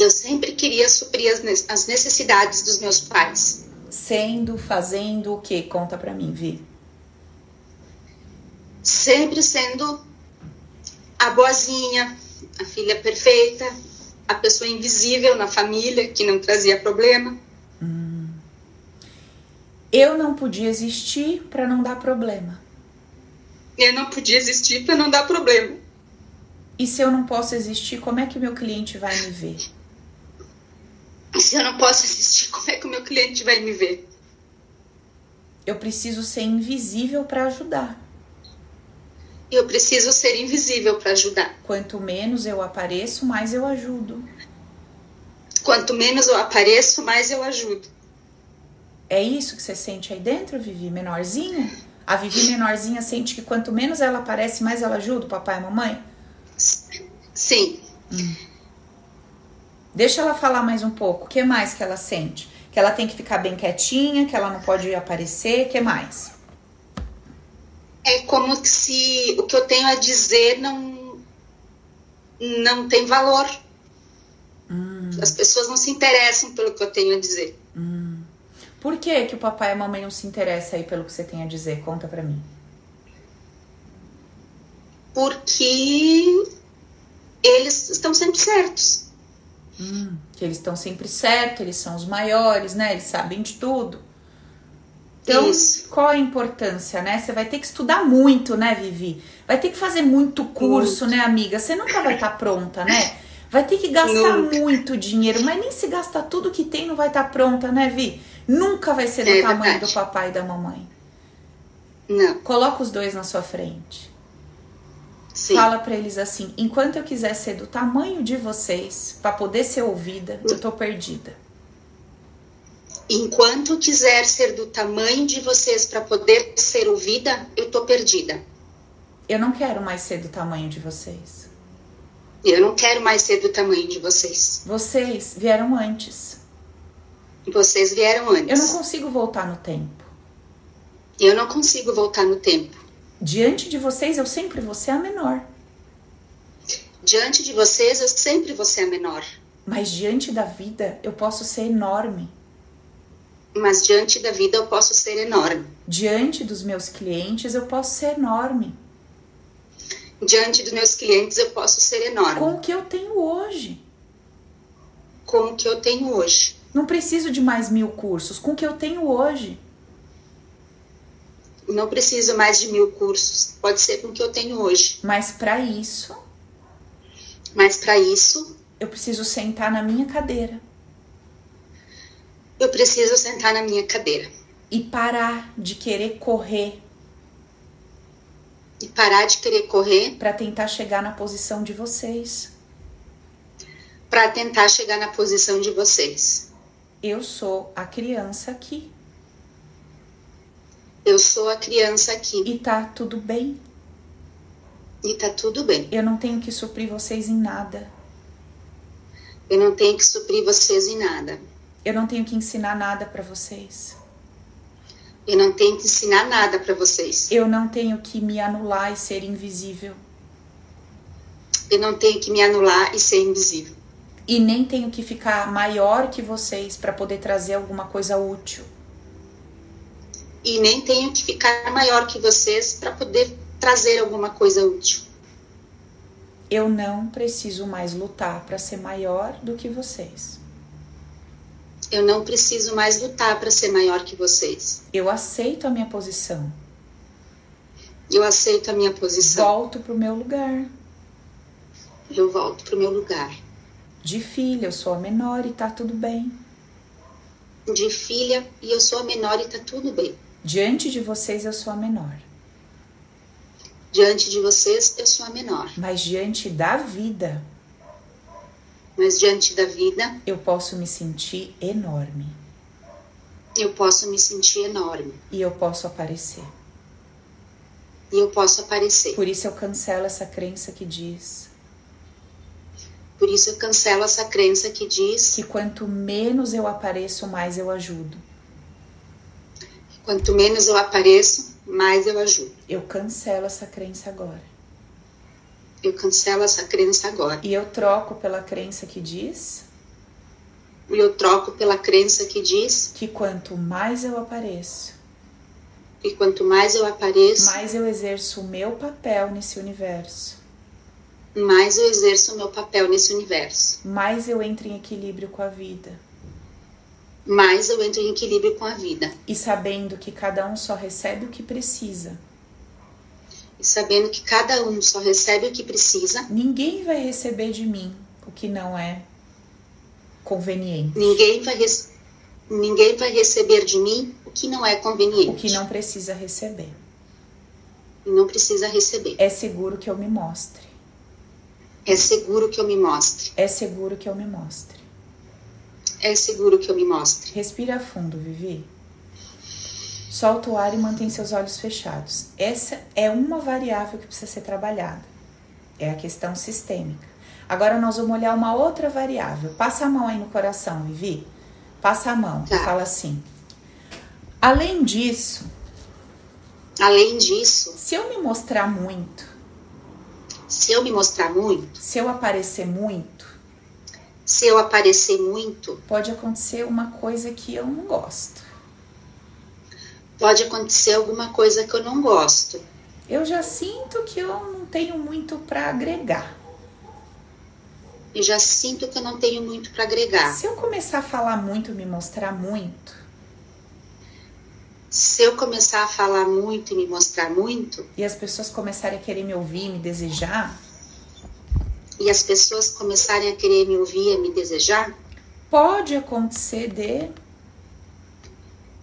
Speaker 2: Eu sempre queria suprir as necessidades dos meus pais.
Speaker 1: Sendo, fazendo o que? Conta pra mim, Vi.
Speaker 2: Sempre sendo a boazinha, a filha perfeita, a pessoa invisível na família que não trazia problema.
Speaker 1: Hum. Eu não podia existir para não dar problema.
Speaker 2: Eu não podia existir para não dar problema.
Speaker 1: E se eu não posso existir, como é que meu cliente vai me ver?
Speaker 2: Se eu não posso assistir, como é que o meu cliente vai me ver?
Speaker 1: Eu preciso ser invisível para ajudar.
Speaker 2: Eu preciso ser invisível para ajudar.
Speaker 1: Quanto menos eu apareço, mais eu ajudo.
Speaker 2: Quanto menos eu apareço, mais eu ajudo.
Speaker 1: É isso que você sente aí dentro, Vivi, menorzinha? A Vivi menorzinha sente que quanto menos ela aparece, mais ela ajuda o papai e a mamãe?
Speaker 2: Sim.
Speaker 1: Hum. Deixa ela falar mais um pouco. O que mais que ela sente? Que ela tem que ficar bem quietinha, que ela não pode aparecer, o que mais?
Speaker 2: É como se o que eu tenho a dizer não não tem valor. Hum. As pessoas não se interessam pelo que eu tenho a dizer.
Speaker 1: Hum. Por que que o papai e a mamãe não se interessam aí pelo que você tem a dizer? Conta pra mim.
Speaker 2: Porque eles estão sempre certos.
Speaker 1: Hum, que eles estão sempre certos, eles são os maiores, né? Eles sabem de tudo. Então, Isso. qual a importância, né? Você vai ter que estudar muito, né, Vivi? Vai ter que fazer muito curso, muito. né, amiga? Você nunca vai estar tá pronta, né? Vai ter que gastar
Speaker 2: Nunca.
Speaker 1: muito dinheiro, mas nem se gastar tudo que tem não vai estar pronta, né, Vi? Nunca vai ser do
Speaker 2: É
Speaker 1: tamanho
Speaker 2: verdade.
Speaker 1: do papai e da mamãe.
Speaker 2: Não,
Speaker 1: Coloca os dois na sua frente.
Speaker 2: Sim.
Speaker 1: Fala pra eles assim: enquanto eu quiser ser do tamanho de vocês, pra poder ser ouvida, eu tô perdida.
Speaker 2: Enquanto quiser ser do tamanho de vocês para poder ser ouvida, eu tô perdida.
Speaker 1: Eu não quero mais ser do tamanho de vocês.
Speaker 2: Eu não quero mais ser do tamanho de vocês.
Speaker 1: Vocês vieram antes.
Speaker 2: Vocês vieram
Speaker 1: Eu
Speaker 2: antes.
Speaker 1: não consigo voltar no tempo.
Speaker 2: Eu não consigo voltar no tempo.
Speaker 1: Diante de vocês, eu sempre vou ser a menor.
Speaker 2: Diante de vocês, eu sempre vou ser a menor.
Speaker 1: Mas diante da vida, eu posso ser enorme.
Speaker 2: Mas diante da vida, eu posso ser enorme.
Speaker 1: Diante dos meus clientes, eu posso ser enorme.
Speaker 2: Diante dos meus clientes, eu posso ser enorme.
Speaker 1: Com o que eu tenho hoje.
Speaker 2: Com o que eu tenho hoje.
Speaker 1: Não preciso de mais mil cursos. Com o que eu tenho hoje.
Speaker 2: Não preciso mais de mil cursos. Pode ser com o que eu tenho hoje.
Speaker 1: Mas para isso,
Speaker 2: Mas para isso,
Speaker 1: eu preciso sentar na minha cadeira
Speaker 2: eu preciso sentar na minha cadeira
Speaker 1: e parar de querer correr
Speaker 2: e parar de querer correr
Speaker 1: para tentar chegar na posição de vocês.
Speaker 2: para tentar chegar na posição de vocês.
Speaker 1: Eu sou a criança aqui
Speaker 2: Eu sou a criança aqui
Speaker 1: e tá tudo bem.
Speaker 2: e tá tudo bem.
Speaker 1: Eu não tenho que suprir vocês em nada.
Speaker 2: Eu não tenho que suprir vocês em nada.
Speaker 1: Eu não tenho que ensinar nada para vocês.
Speaker 2: Eu não tenho que ensinar nada para vocês.
Speaker 1: Eu não tenho que me anular e ser invisível.
Speaker 2: Eu não tenho que me anular e ser invisível.
Speaker 1: E nem tenho que ficar maior que vocês para poder trazer alguma coisa útil.
Speaker 2: E nem tenho que ficar maior que vocês para poder trazer alguma coisa útil.
Speaker 1: Eu não preciso mais lutar para ser maior do que vocês.
Speaker 2: Eu não preciso mais lutar para ser maior que vocês.
Speaker 1: Eu aceito a minha posição.
Speaker 2: Eu aceito a minha posição.
Speaker 1: Volto pro meu lugar.
Speaker 2: Eu volto pro meu lugar.
Speaker 1: De filha, eu sou a menor e tá tudo bem.
Speaker 2: De filha e eu sou a menor e tá tudo bem.
Speaker 1: Diante de vocês, eu sou a menor.
Speaker 2: Diante de vocês, eu sou a menor.
Speaker 1: Mas diante da vida,
Speaker 2: Mas diante da vida,
Speaker 1: eu posso me sentir enorme.
Speaker 2: eu posso me sentir enorme.
Speaker 1: E eu posso aparecer.
Speaker 2: E eu posso aparecer.
Speaker 1: Por isso eu cancelo essa crença que diz
Speaker 2: Por isso eu cancelo essa crença que diz
Speaker 1: que quanto menos eu apareço, mais eu ajudo.
Speaker 2: Quanto menos eu apareço, mais eu ajudo.
Speaker 1: Eu cancelo essa crença agora.
Speaker 2: Eu cancelo essa crença agora.
Speaker 1: E eu troco pela crença que diz
Speaker 2: E eu troco pela crença que diz
Speaker 1: que quanto mais eu apareço,
Speaker 2: que quanto mais eu apareço,
Speaker 1: mais eu exerço o meu papel nesse universo,
Speaker 2: mais eu exerço o meu papel nesse universo.
Speaker 1: mais eu entro em equilíbrio com a vida.
Speaker 2: Mais eu entro em equilíbrio com a vida.
Speaker 1: E sabendo que cada um só recebe o que precisa,
Speaker 2: E sabendo que cada um só recebe o que precisa,
Speaker 1: ninguém vai receber de mim o que não é conveniente,
Speaker 2: ninguém vai, ninguém vai receber de mim o que não é conveniente.
Speaker 1: o que não precisa receber.
Speaker 2: Não precisa receber.
Speaker 1: É seguro que eu me mostre.
Speaker 2: É seguro que eu me mostre.
Speaker 1: É seguro que eu me mostre.
Speaker 2: É seguro que eu me mostre.
Speaker 1: Respira fundo, Vivi. Solta o ar e mantém seus olhos fechados. Essa é uma variável que precisa ser trabalhada. É a questão sistêmica. Agora nós vamos olhar uma outra variável. Passa a mão aí no coração, Vivi. Passa a mão
Speaker 2: Tá.
Speaker 1: e fala assim. Além disso,
Speaker 2: Além disso,
Speaker 1: se eu me mostrar muito,
Speaker 2: se eu me mostrar muito,
Speaker 1: se eu aparecer muito,
Speaker 2: se eu aparecer muito,
Speaker 1: pode acontecer uma coisa que eu não gosto.
Speaker 2: pode acontecer alguma coisa que eu não gosto.
Speaker 1: Eu já sinto que eu não tenho muito para agregar.
Speaker 2: Eu já sinto que eu não tenho muito para agregar.
Speaker 1: Se eu começar a falar muito, me mostrar muito,
Speaker 2: Se eu começar a falar muito e me mostrar muito,
Speaker 1: e as pessoas começarem a querer me ouvir, me desejar,
Speaker 2: e as pessoas começarem a querer me ouvir, a me desejar?
Speaker 1: Pode acontecer de.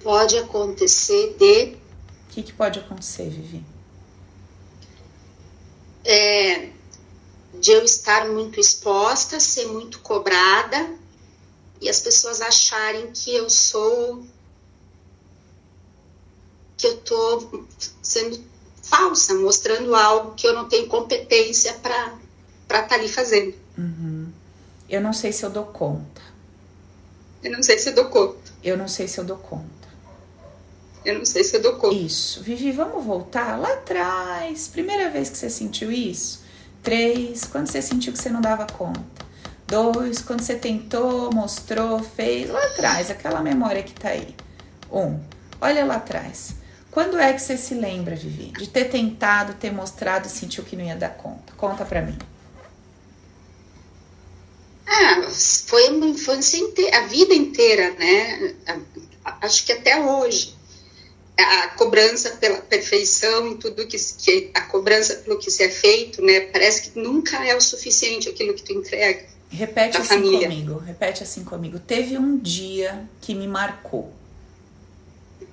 Speaker 2: Pode acontecer de.
Speaker 1: O que, que pode acontecer, Vivi?
Speaker 2: É, de eu estar muito exposta, ser muito cobrada e as pessoas acharem que eu sou que eu tô sendo falsa, mostrando algo que eu não tenho competência para para estar tá ali fazendo.
Speaker 1: Uhum. Eu não sei se eu dou conta.
Speaker 2: Eu não sei se eu dou conta.
Speaker 1: Eu não sei se eu dou conta.
Speaker 2: Eu não sei se eu dou conta.
Speaker 1: Isso. Vivi, vamos voltar lá atrás. Primeira vez que você sentiu isso? Três, quando você sentiu que você não dava conta? Dois, quando você tentou, mostrou, fez, lá atrás, aquela memória que tá aí. Um, olha lá atrás. Quando é que você se lembra, Vivi, de ter tentado, ter mostrado e sentiu que não ia dar conta? Conta pra mim.
Speaker 2: Ah, foi uma infância inteira, a vida inteira, né? Acho que até hoje. A cobrança pela perfeição em tudo que, que a cobrança pelo que se é feito, né? Parece que nunca é o suficiente aquilo que tu entrega.
Speaker 1: Repete assim família. comigo, repete assim comigo. Teve um dia que me marcou.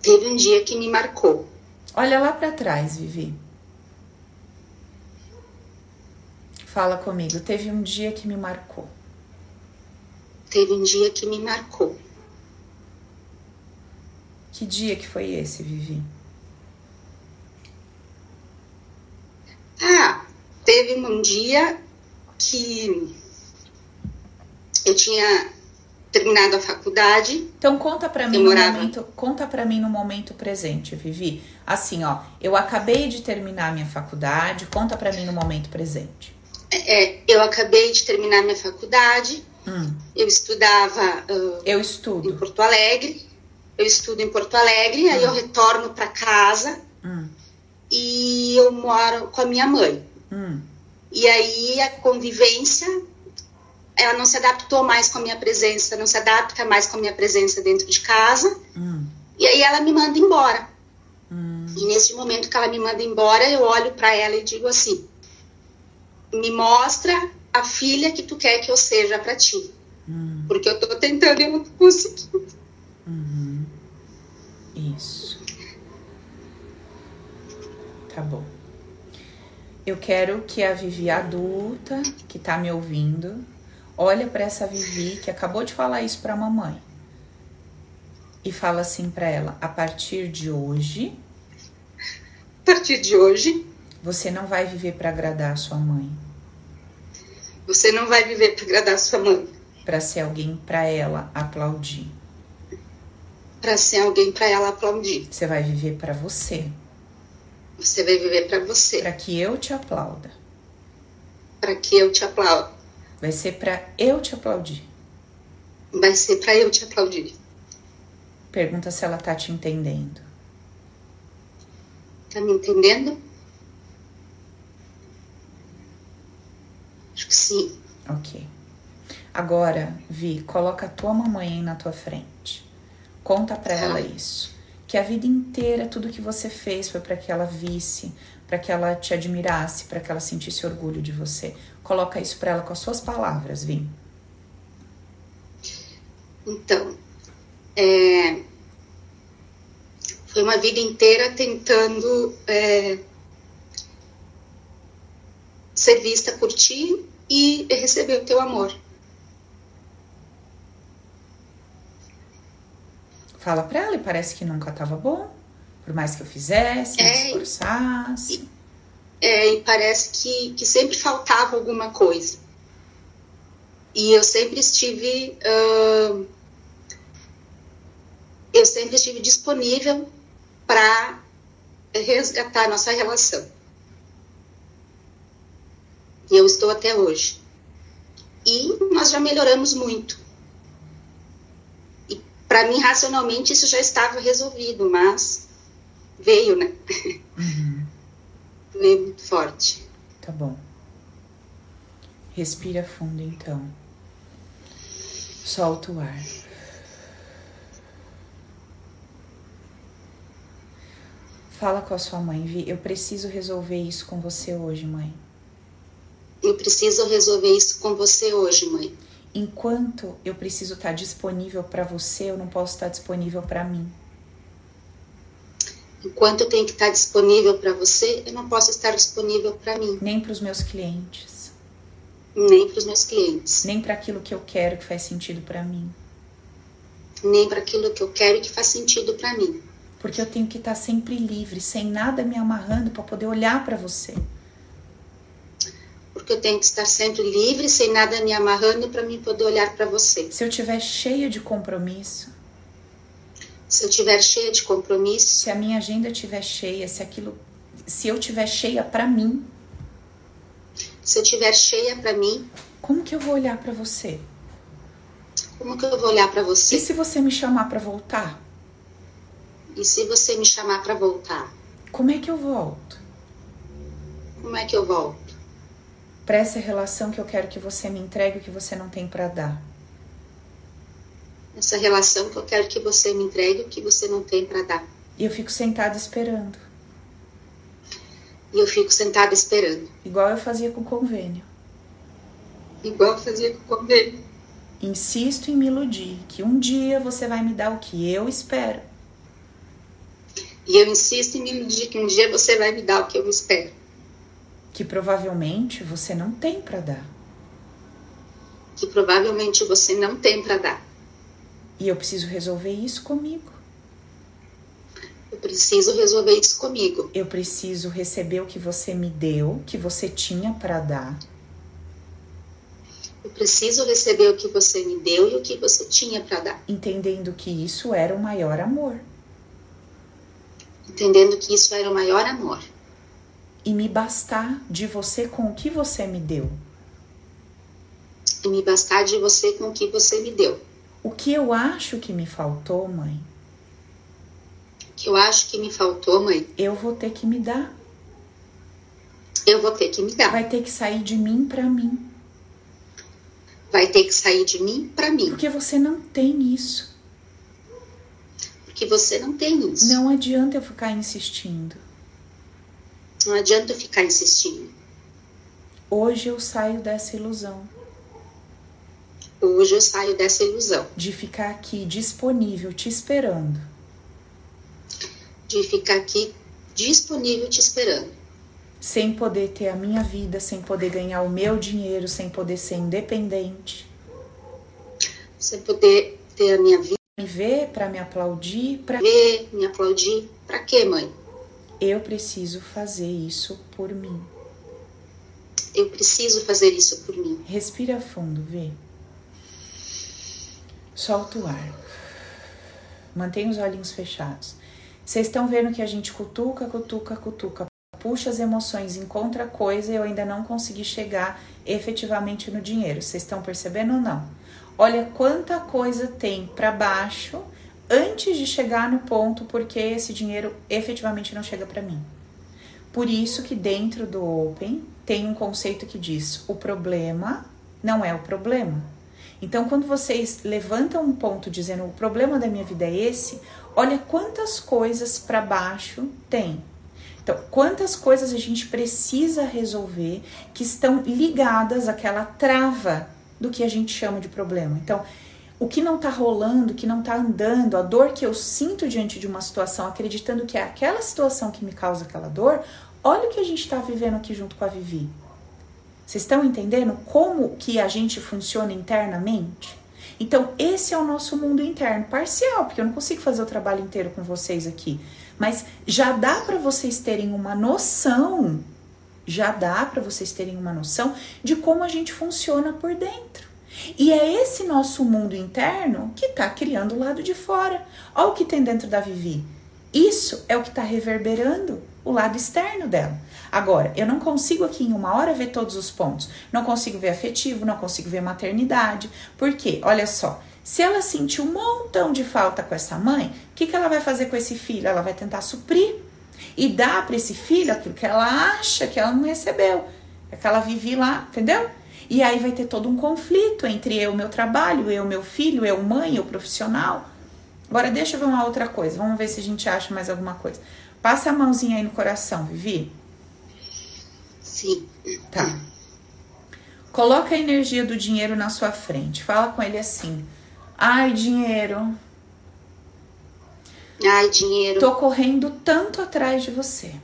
Speaker 2: Teve um dia que me marcou.
Speaker 1: Olha lá para trás, Vivi. Fala comigo. Teve um dia que me marcou.
Speaker 2: Teve um dia que me marcou.
Speaker 1: Que dia que foi esse, Vivi?
Speaker 2: Ah, teve um dia que eu tinha terminado a faculdade.
Speaker 1: Então conta para mim morava... no momento, conta para mim no momento presente, Vivi. Assim, ó, eu acabei de terminar minha faculdade, conta para mim no momento presente.
Speaker 2: É, eu acabei de terminar minha faculdade. Hum. Eu estudava uh,
Speaker 1: eu estudo
Speaker 2: em Porto Alegre. Eu estudo em Porto Alegre, hum. aí eu hum. retorno para casa hum. e eu moro com a minha mãe. Hum. E aí a convivência ela não se adaptou mais com a minha presença, não se adapta mais com a minha presença dentro de casa. Hum. E aí ela me manda embora. E nesse momento que ela me manda embora, eu olho para ela e digo assim: me mostra a filha que tu quer que eu seja para ti. Hum. Porque eu tô tentando e eu não tô conseguindo.
Speaker 1: Uhum. Isso. Tá bom. Eu quero que a Vivi adulta, que tá me ouvindo, olha para essa Vivi que acabou de falar isso para a mamãe e fala assim para ela: a partir de hoje,
Speaker 2: a partir de hoje,
Speaker 1: você não vai viver para agradar a sua mãe.
Speaker 2: Você não vai viver para agradar sua mãe.
Speaker 1: Para ser alguém para ela aplaudir.
Speaker 2: Para ser alguém para ela aplaudir.
Speaker 1: Você vai viver para você.
Speaker 2: Você vai viver para você.
Speaker 1: Para que eu te aplauda.
Speaker 2: Para que eu te aplaude.
Speaker 1: Vai ser para eu te aplaudir.
Speaker 2: Vai ser para eu te aplaudir.
Speaker 1: Pergunta se ela tá te entendendo.
Speaker 2: Tá me entendendo? Acho que sim.
Speaker 1: Ok. Agora, Vi, coloca a tua mamãe na tua frente. Conta para ela isso. Que a vida inteira tudo que você fez foi para que ela visse, para que ela te admirasse, para que ela sentisse orgulho de você. Coloca isso para ela com as suas palavras, Vi.
Speaker 2: Então, é, foi uma vida inteira tentando é, ser vista por ti e receber o teu amor.
Speaker 1: Fala para ela e parece que nunca estava bom, por mais que eu fizesse, é, me esforçasse.
Speaker 2: É, e parece que, que sempre faltava alguma coisa. E eu sempre estive. Uh, eu sempre estive disponível para resgatar a nossa relação. E eu estou até hoje. E nós já melhoramos muito. E para mim, racionalmente, isso já estava resolvido, mas veio, né? Uhum. veio muito forte.
Speaker 1: Tá bom. Respira fundo então. Solta o ar. Fala com a sua mãe, Vi. Eu preciso resolver isso com você hoje, mãe.
Speaker 2: Eu preciso resolver isso com você hoje, mãe.
Speaker 1: Enquanto eu preciso estar disponível para você, eu não posso estar disponível para mim.
Speaker 2: Enquanto eu tenho que estar disponível para você, eu não posso estar disponível para mim.
Speaker 1: Nem para os meus clientes.
Speaker 2: Nem para os meus clientes.
Speaker 1: Nem para aquilo que eu quero que faz sentido para mim.
Speaker 2: Nem para aquilo que eu quero que faz sentido para mim.
Speaker 1: Porque eu tenho que estar sempre livre, sem nada me amarrando para poder olhar para você.
Speaker 2: Porque eu tenho que estar sempre livre, sem nada me amarrando para mim poder olhar para você.
Speaker 1: Se eu estiver cheia de compromisso,
Speaker 2: se eu estiver cheia de compromisso,
Speaker 1: se a minha agenda estiver cheia, se aquilo, se eu estiver cheia para mim,
Speaker 2: se eu estiver cheia para mim,
Speaker 1: como que eu vou olhar para você?
Speaker 2: Como que eu vou olhar para você?
Speaker 1: E se você me chamar para voltar?
Speaker 2: E se você me chamar para voltar?
Speaker 1: Como é que eu volto?
Speaker 2: Como é que eu volto?
Speaker 1: Para essa relação que eu quero que você me entregue o que você não tem para dar.
Speaker 2: Essa relação que eu quero que você me entregue o que você não tem para dar.
Speaker 1: E eu fico sentada esperando.
Speaker 2: E eu fico sentada esperando.
Speaker 1: Igual eu fazia com o convênio.
Speaker 2: Igual eu fazia com o convênio.
Speaker 1: Insisto em me iludir que um dia você vai me dar o que eu espero.
Speaker 2: E eu insisto em me iludir que um dia você vai me dar o que eu espero.
Speaker 1: Que provavelmente você não tem para dar.
Speaker 2: Que provavelmente você não tem para dar.
Speaker 1: E eu preciso resolver isso comigo.
Speaker 2: Eu preciso resolver isso comigo.
Speaker 1: Eu preciso receber o que você me deu, que você tinha para dar.
Speaker 2: Eu preciso receber o que você me deu e o que você tinha para dar.
Speaker 1: Entendendo que isso era o maior amor.
Speaker 2: Entendendo que isso era o maior amor.
Speaker 1: E me bastar de você com o que você me deu.
Speaker 2: E me bastar de você com o que você me deu.
Speaker 1: O que eu acho que me faltou, mãe,
Speaker 2: que eu acho que me faltou, mãe.
Speaker 1: Eu vou ter que me dar.
Speaker 2: Eu vou ter que me dar.
Speaker 1: Vai ter que sair de mim para mim.
Speaker 2: Vai ter que sair de mim para mim.
Speaker 1: Porque você não tem isso.
Speaker 2: Porque você não tem isso.
Speaker 1: Não adianta eu ficar insistindo.
Speaker 2: Não adianta ficar insistindo.
Speaker 1: Hoje eu saio dessa ilusão.
Speaker 2: Hoje eu saio dessa ilusão.
Speaker 1: De ficar aqui disponível, te esperando
Speaker 2: de ficar aqui disponível te esperando.
Speaker 1: Sem poder ter a minha vida, sem poder ganhar o meu dinheiro, sem poder ser independente.
Speaker 2: Sem poder ter a minha vida.
Speaker 1: Me ver para me aplaudir, para
Speaker 2: ver, me aplaudir, para quê, mãe?
Speaker 1: Eu preciso fazer isso por mim.
Speaker 2: Eu preciso fazer isso por mim.
Speaker 1: Respira fundo, vê. Solta o ar. Mantenha os olhinhos fechados. Vocês estão vendo que a gente cutuca, cutuca, cutuca, puxa as emoções, encontra coisa e eu ainda não consegui chegar efetivamente no dinheiro. Vocês estão percebendo ou não? Olha quanta coisa tem para baixo antes de chegar no ponto porque esse dinheiro efetivamente não chega para mim. Por isso que dentro do Open tem um conceito que diz: o problema não é o problema. Então, quando vocês levantam um ponto dizendo o problema da minha vida é esse, olha quantas coisas para baixo tem. Então, quantas coisas a gente precisa resolver que estão ligadas àquela trava do que a gente chama de problema. Então, o que não tá rolando, o que não tá andando, a dor que eu sinto diante de uma situação, acreditando que é aquela situação que me causa aquela dor, olha o que a gente está vivendo aqui junto com a Vivi. Vocês estão entendendo como que a gente funciona internamente? Então, esse é o nosso mundo interno, parcial, porque eu não consigo fazer o trabalho inteiro com vocês aqui. Mas já dá para vocês terem uma noção, já dá para vocês terem uma noção de como a gente funciona por dentro. E é esse nosso mundo interno que está criando o lado de fora. Olha o que tem dentro da Vivi. Isso é o que está reverberando o lado externo dela. Agora, eu não consigo aqui em uma hora ver todos os pontos. Não consigo ver afetivo, não consigo ver maternidade. Por quê? Olha só. Se ela sentiu um montão de falta com essa mãe, o que, que ela vai fazer com esse filho? Ela vai tentar suprir e dar para esse filho aquilo que ela acha que ela não recebeu, é que ela vive lá, entendeu? E aí vai ter todo um conflito entre eu, meu trabalho, eu, meu filho, eu, mãe, eu, profissional. Agora deixa eu ver uma outra coisa. Vamos ver se a gente acha mais alguma coisa. Passa a mãozinha aí no coração, Vivi.
Speaker 2: Sim.
Speaker 1: Tá. Coloca a energia do dinheiro na sua frente. Fala com ele assim: Ai, dinheiro.
Speaker 2: Ai, dinheiro.
Speaker 1: Tô correndo tanto atrás de você.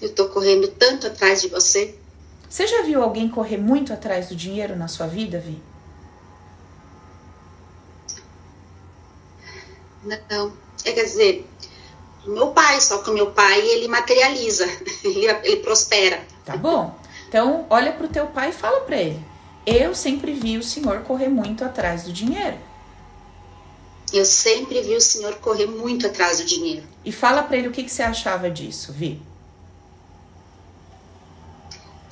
Speaker 2: Eu tô correndo tanto atrás de você.
Speaker 1: Você já viu alguém correr muito atrás do dinheiro na sua vida, Vi?
Speaker 2: Não. É, quer dizer, meu pai, só que o meu pai, ele materializa, ele, ele prospera.
Speaker 1: Tá bom. Então, olha pro teu pai e fala para ele. Eu sempre vi o senhor correr muito atrás do dinheiro.
Speaker 2: Eu sempre vi o senhor correr muito atrás do dinheiro.
Speaker 1: E fala para ele o que, que você achava disso, Vi.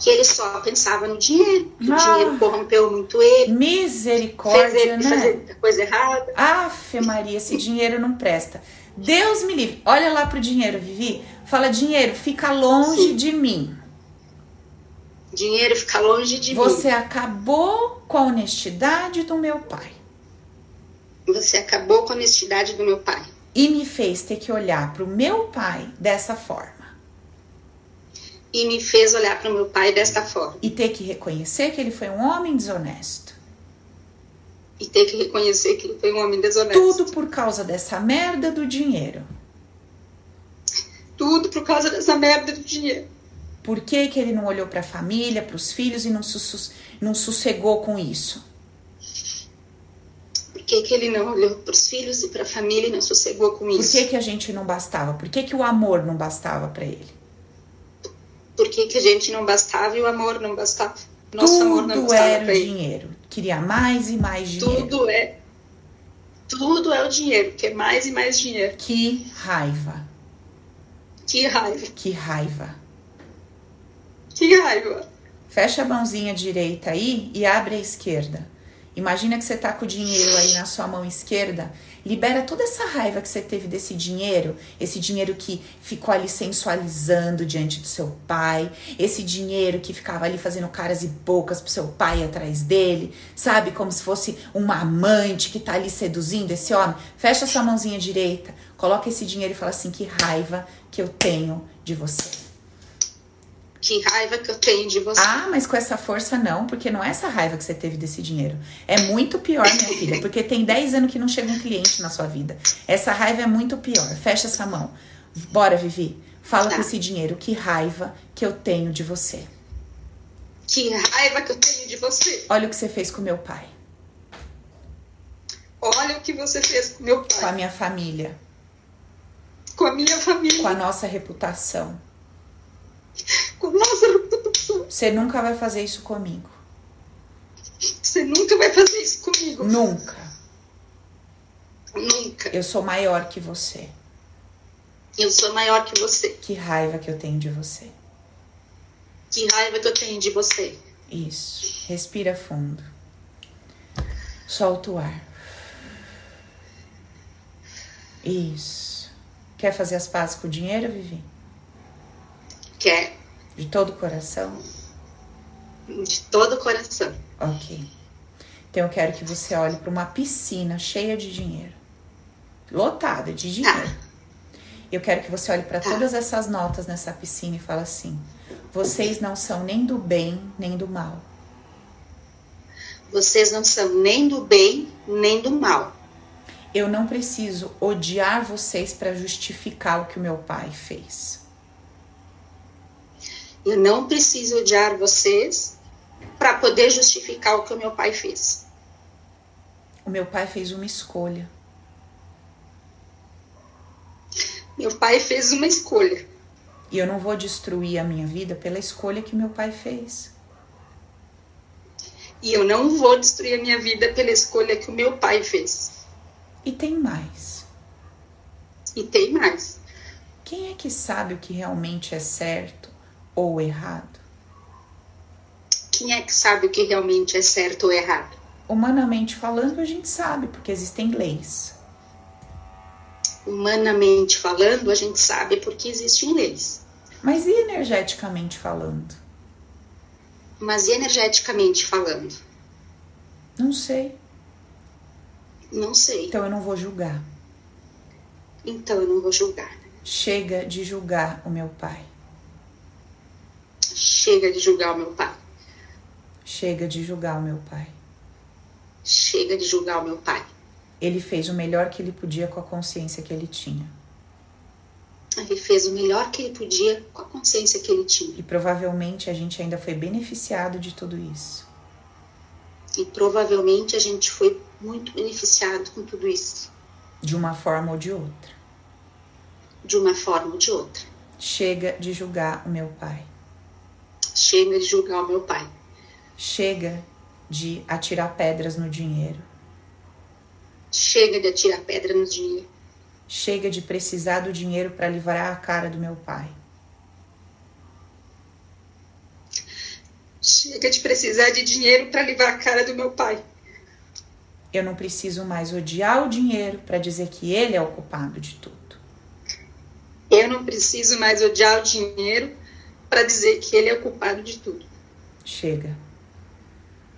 Speaker 2: Que ele só pensava no dinheiro. Que ah, o dinheiro corrompeu muito ele.
Speaker 1: Misericórdia, fez
Speaker 2: ele
Speaker 1: né?
Speaker 2: fazer muita coisa errada.
Speaker 1: Afe Maria, esse dinheiro não presta. Deus me livre. Olha lá pro dinheiro, Vivi. Fala, dinheiro, fica longe Sim. de mim.
Speaker 2: Dinheiro fica longe de
Speaker 1: Você mim. Você acabou com a honestidade do meu pai.
Speaker 2: Você acabou com a honestidade do meu pai.
Speaker 1: E me fez ter que olhar para o meu pai dessa forma.
Speaker 2: E me fez olhar para o meu pai desta forma.
Speaker 1: E ter que reconhecer que ele foi um homem desonesto.
Speaker 2: E ter que reconhecer que ele foi um homem desonesto.
Speaker 1: Tudo por causa dessa merda do dinheiro.
Speaker 2: Tudo por causa dessa merda do dinheiro.
Speaker 1: Por que, que ele não olhou para a família, para os filhos e não, não sossegou com isso?
Speaker 2: Por que, que ele não olhou para os filhos e para a família e não sossegou com isso?
Speaker 1: Por que, que a gente não bastava? Por que, que o amor não bastava para ele?
Speaker 2: Por que, que a gente não bastava e o amor não bastava? Nosso
Speaker 1: Tudo
Speaker 2: amor não bastava
Speaker 1: era o dinheiro. Queria mais e mais dinheiro.
Speaker 2: Tudo é. Tudo é o dinheiro, quer mais e mais dinheiro.
Speaker 1: Que raiva.
Speaker 2: Que raiva.
Speaker 1: Que raiva.
Speaker 2: Que raiva.
Speaker 1: Fecha a mãozinha direita aí e abre a esquerda. Imagina que você tá com o dinheiro aí na sua mão esquerda. Libera toda essa raiva que você teve desse dinheiro, esse dinheiro que ficou ali sensualizando diante do seu pai, esse dinheiro que ficava ali fazendo caras e bocas pro seu pai atrás dele, sabe? Como se fosse uma amante que tá ali seduzindo esse homem. Fecha sua mãozinha direita, coloca esse dinheiro e fala assim: que raiva que eu tenho de você
Speaker 2: que raiva que eu tenho de você.
Speaker 1: Ah, mas com essa força não, porque não é essa raiva que você teve desse dinheiro. É muito pior, minha filha, porque tem 10 anos que não chega um cliente na sua vida. Essa raiva é muito pior. Fecha essa mão. Bora, Vivi. Fala tá. com esse dinheiro. Que raiva que eu tenho de você.
Speaker 2: Que raiva que eu tenho de você.
Speaker 1: Olha o que você fez com meu pai.
Speaker 2: Olha o que você fez com meu pai.
Speaker 1: Com a minha família.
Speaker 2: Com a minha família.
Speaker 1: Com a nossa reputação
Speaker 2: nossa
Speaker 1: Você nunca vai fazer isso comigo.
Speaker 2: Você nunca vai fazer isso comigo.
Speaker 1: Nunca.
Speaker 2: Nunca.
Speaker 1: Eu sou maior que você.
Speaker 2: Eu sou maior que você.
Speaker 1: Que raiva que eu tenho de você.
Speaker 2: Que raiva que eu tenho de você.
Speaker 1: Isso. Respira fundo. Solta o ar. Isso. Quer fazer as pazes com o dinheiro, Vivi?
Speaker 2: Quer.
Speaker 1: De todo o coração?
Speaker 2: De todo o coração.
Speaker 1: Ok. Então eu quero que você olhe para uma piscina cheia de dinheiro. Lotada de dinheiro. Tá. Eu quero que você olhe para tá. todas essas notas nessa piscina e fale assim: vocês não são nem do bem nem do mal.
Speaker 2: Vocês não são nem do bem nem do mal.
Speaker 1: Eu não preciso odiar vocês para justificar o que o meu pai fez.
Speaker 2: Eu não preciso odiar vocês para poder justificar o que o meu pai fez.
Speaker 1: O meu pai fez uma escolha.
Speaker 2: Meu pai fez uma escolha.
Speaker 1: E eu não vou destruir a minha vida pela escolha que meu pai fez.
Speaker 2: E eu não vou destruir a minha vida pela escolha que o meu pai fez.
Speaker 1: E tem mais.
Speaker 2: E tem mais.
Speaker 1: Quem é que sabe o que realmente é certo ou errado?
Speaker 2: Quem é que sabe o que realmente é certo ou errado?
Speaker 1: Humanamente falando, a gente sabe, porque existem leis.
Speaker 2: Humanamente falando, a gente sabe porque existem leis.
Speaker 1: Mas e energeticamente falando?
Speaker 2: Mas e energeticamente falando?
Speaker 1: Não sei.
Speaker 2: Não sei.
Speaker 1: Então eu não vou julgar.
Speaker 2: Então eu não vou julgar.
Speaker 1: Chega de julgar o meu pai
Speaker 2: chega de julgar o meu pai.
Speaker 1: Chega de julgar o meu pai.
Speaker 2: Chega de julgar o meu pai.
Speaker 1: Ele fez o melhor que ele podia com a consciência que ele tinha.
Speaker 2: Ele fez o melhor que ele podia com a consciência que ele tinha.
Speaker 1: E provavelmente a gente ainda foi beneficiado de tudo isso.
Speaker 2: E provavelmente a gente foi muito beneficiado com tudo isso.
Speaker 1: De uma forma ou de outra.
Speaker 2: De uma forma ou de outra.
Speaker 1: Chega de julgar o meu pai.
Speaker 2: Chega de julgar o meu pai.
Speaker 1: Chega de atirar pedras no dinheiro.
Speaker 2: Chega de atirar pedra no dinheiro.
Speaker 1: Chega de precisar do dinheiro para livrar a cara do meu pai.
Speaker 2: Chega de precisar de dinheiro para livrar a cara do meu pai.
Speaker 1: Eu não preciso mais odiar o dinheiro para dizer que ele é o culpado de tudo.
Speaker 2: Eu não preciso mais odiar o dinheiro para dizer que ele é o culpado de tudo.
Speaker 1: Chega.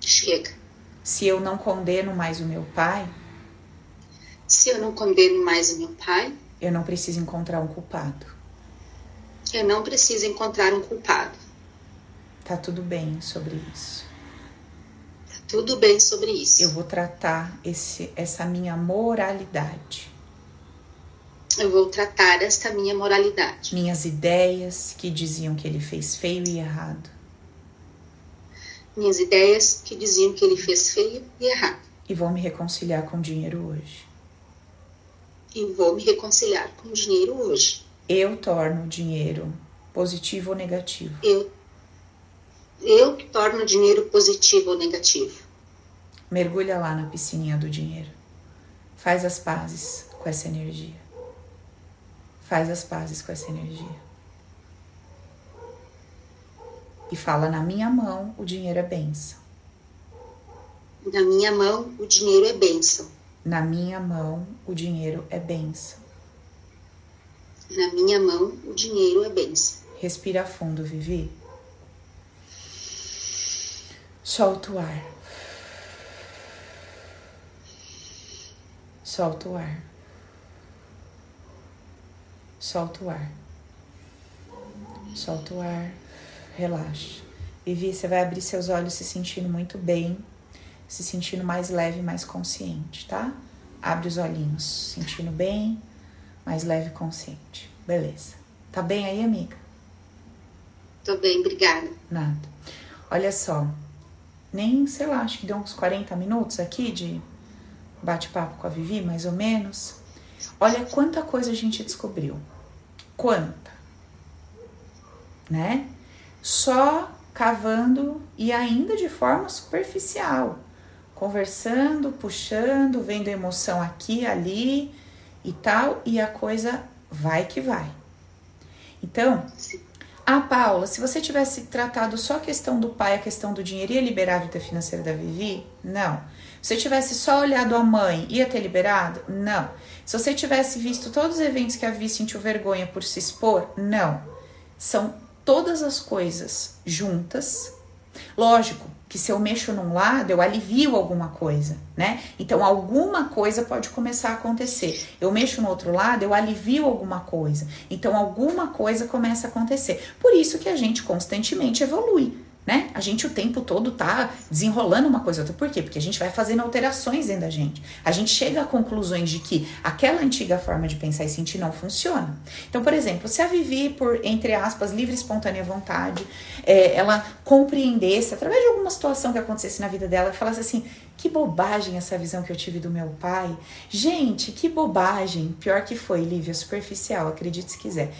Speaker 2: Chega.
Speaker 1: Se eu não condeno mais o meu pai,
Speaker 2: se eu não condeno mais o meu pai,
Speaker 1: eu não preciso encontrar um culpado.
Speaker 2: Eu não preciso encontrar um culpado.
Speaker 1: Tá tudo bem sobre isso.
Speaker 2: Tá tudo bem sobre isso.
Speaker 1: Eu vou tratar esse, essa minha moralidade.
Speaker 2: Eu vou tratar esta minha moralidade.
Speaker 1: Minhas ideias que diziam que ele fez feio e errado.
Speaker 2: Minhas ideias que diziam que ele fez feio e errado.
Speaker 1: E vou me reconciliar com o dinheiro hoje.
Speaker 2: E vou me reconciliar com o dinheiro hoje.
Speaker 1: Eu torno o dinheiro positivo ou negativo.
Speaker 2: Eu eu que torno o dinheiro positivo ou negativo.
Speaker 1: Mergulha lá na piscininha do dinheiro. Faz as pazes com essa energia. Faz as pazes com essa energia. E fala: na minha mão o dinheiro é benção.
Speaker 2: Na minha mão o dinheiro é benção.
Speaker 1: Na minha mão o dinheiro é benção.
Speaker 2: Na minha mão o dinheiro é benção.
Speaker 1: Respira fundo, Vivi. Solta o ar. Solta o ar. Solta o ar. Solta o ar. Relaxa. Vivi, você vai abrir seus olhos se sentindo muito bem, se sentindo mais leve, mais consciente, tá? Abre os olhinhos, sentindo bem, mais leve e consciente. Beleza. Tá bem aí, amiga?
Speaker 2: Tô bem, obrigada.
Speaker 1: Nada. Olha só, nem, sei lá, acho que deu uns 40 minutos aqui de bate-papo com a Vivi, mais ou menos. Olha quanta coisa a gente descobriu. Quanta. Né? Só cavando e ainda de forma superficial. Conversando, puxando, vendo emoção aqui, ali e tal, e a coisa vai que vai. Então, ah, Paula, se você tivesse tratado só a questão do pai, a questão do dinheiro, ia liberar a vida financeira da Vivi? Não. Se você tivesse só olhado a mãe, ia ter liberado? Não. Se você tivesse visto todos os eventos que a Vivi sentiu vergonha por se expor? Não. São todas as coisas juntas. Lógico, que se eu mexo num lado, eu alivio alguma coisa, né? Então, alguma coisa pode começar a acontecer. Eu mexo no outro lado, eu alivio alguma coisa. Então, alguma coisa começa a acontecer. Por isso que a gente constantemente evolui né? A gente o tempo todo tá desenrolando uma coisa outra. Por quê? Porque a gente vai fazendo alterações dentro da gente. A gente chega a conclusões de que aquela antiga forma de pensar e sentir não funciona. Então, por exemplo, se a Vivi, por, entre aspas, livre e espontânea vontade, é, ela compreendesse, através de alguma situação que acontecesse na vida dela, falasse assim, que bobagem essa visão que eu tive do meu pai. Gente, que bobagem. Pior que foi, Lívia, superficial, acredite se quiser.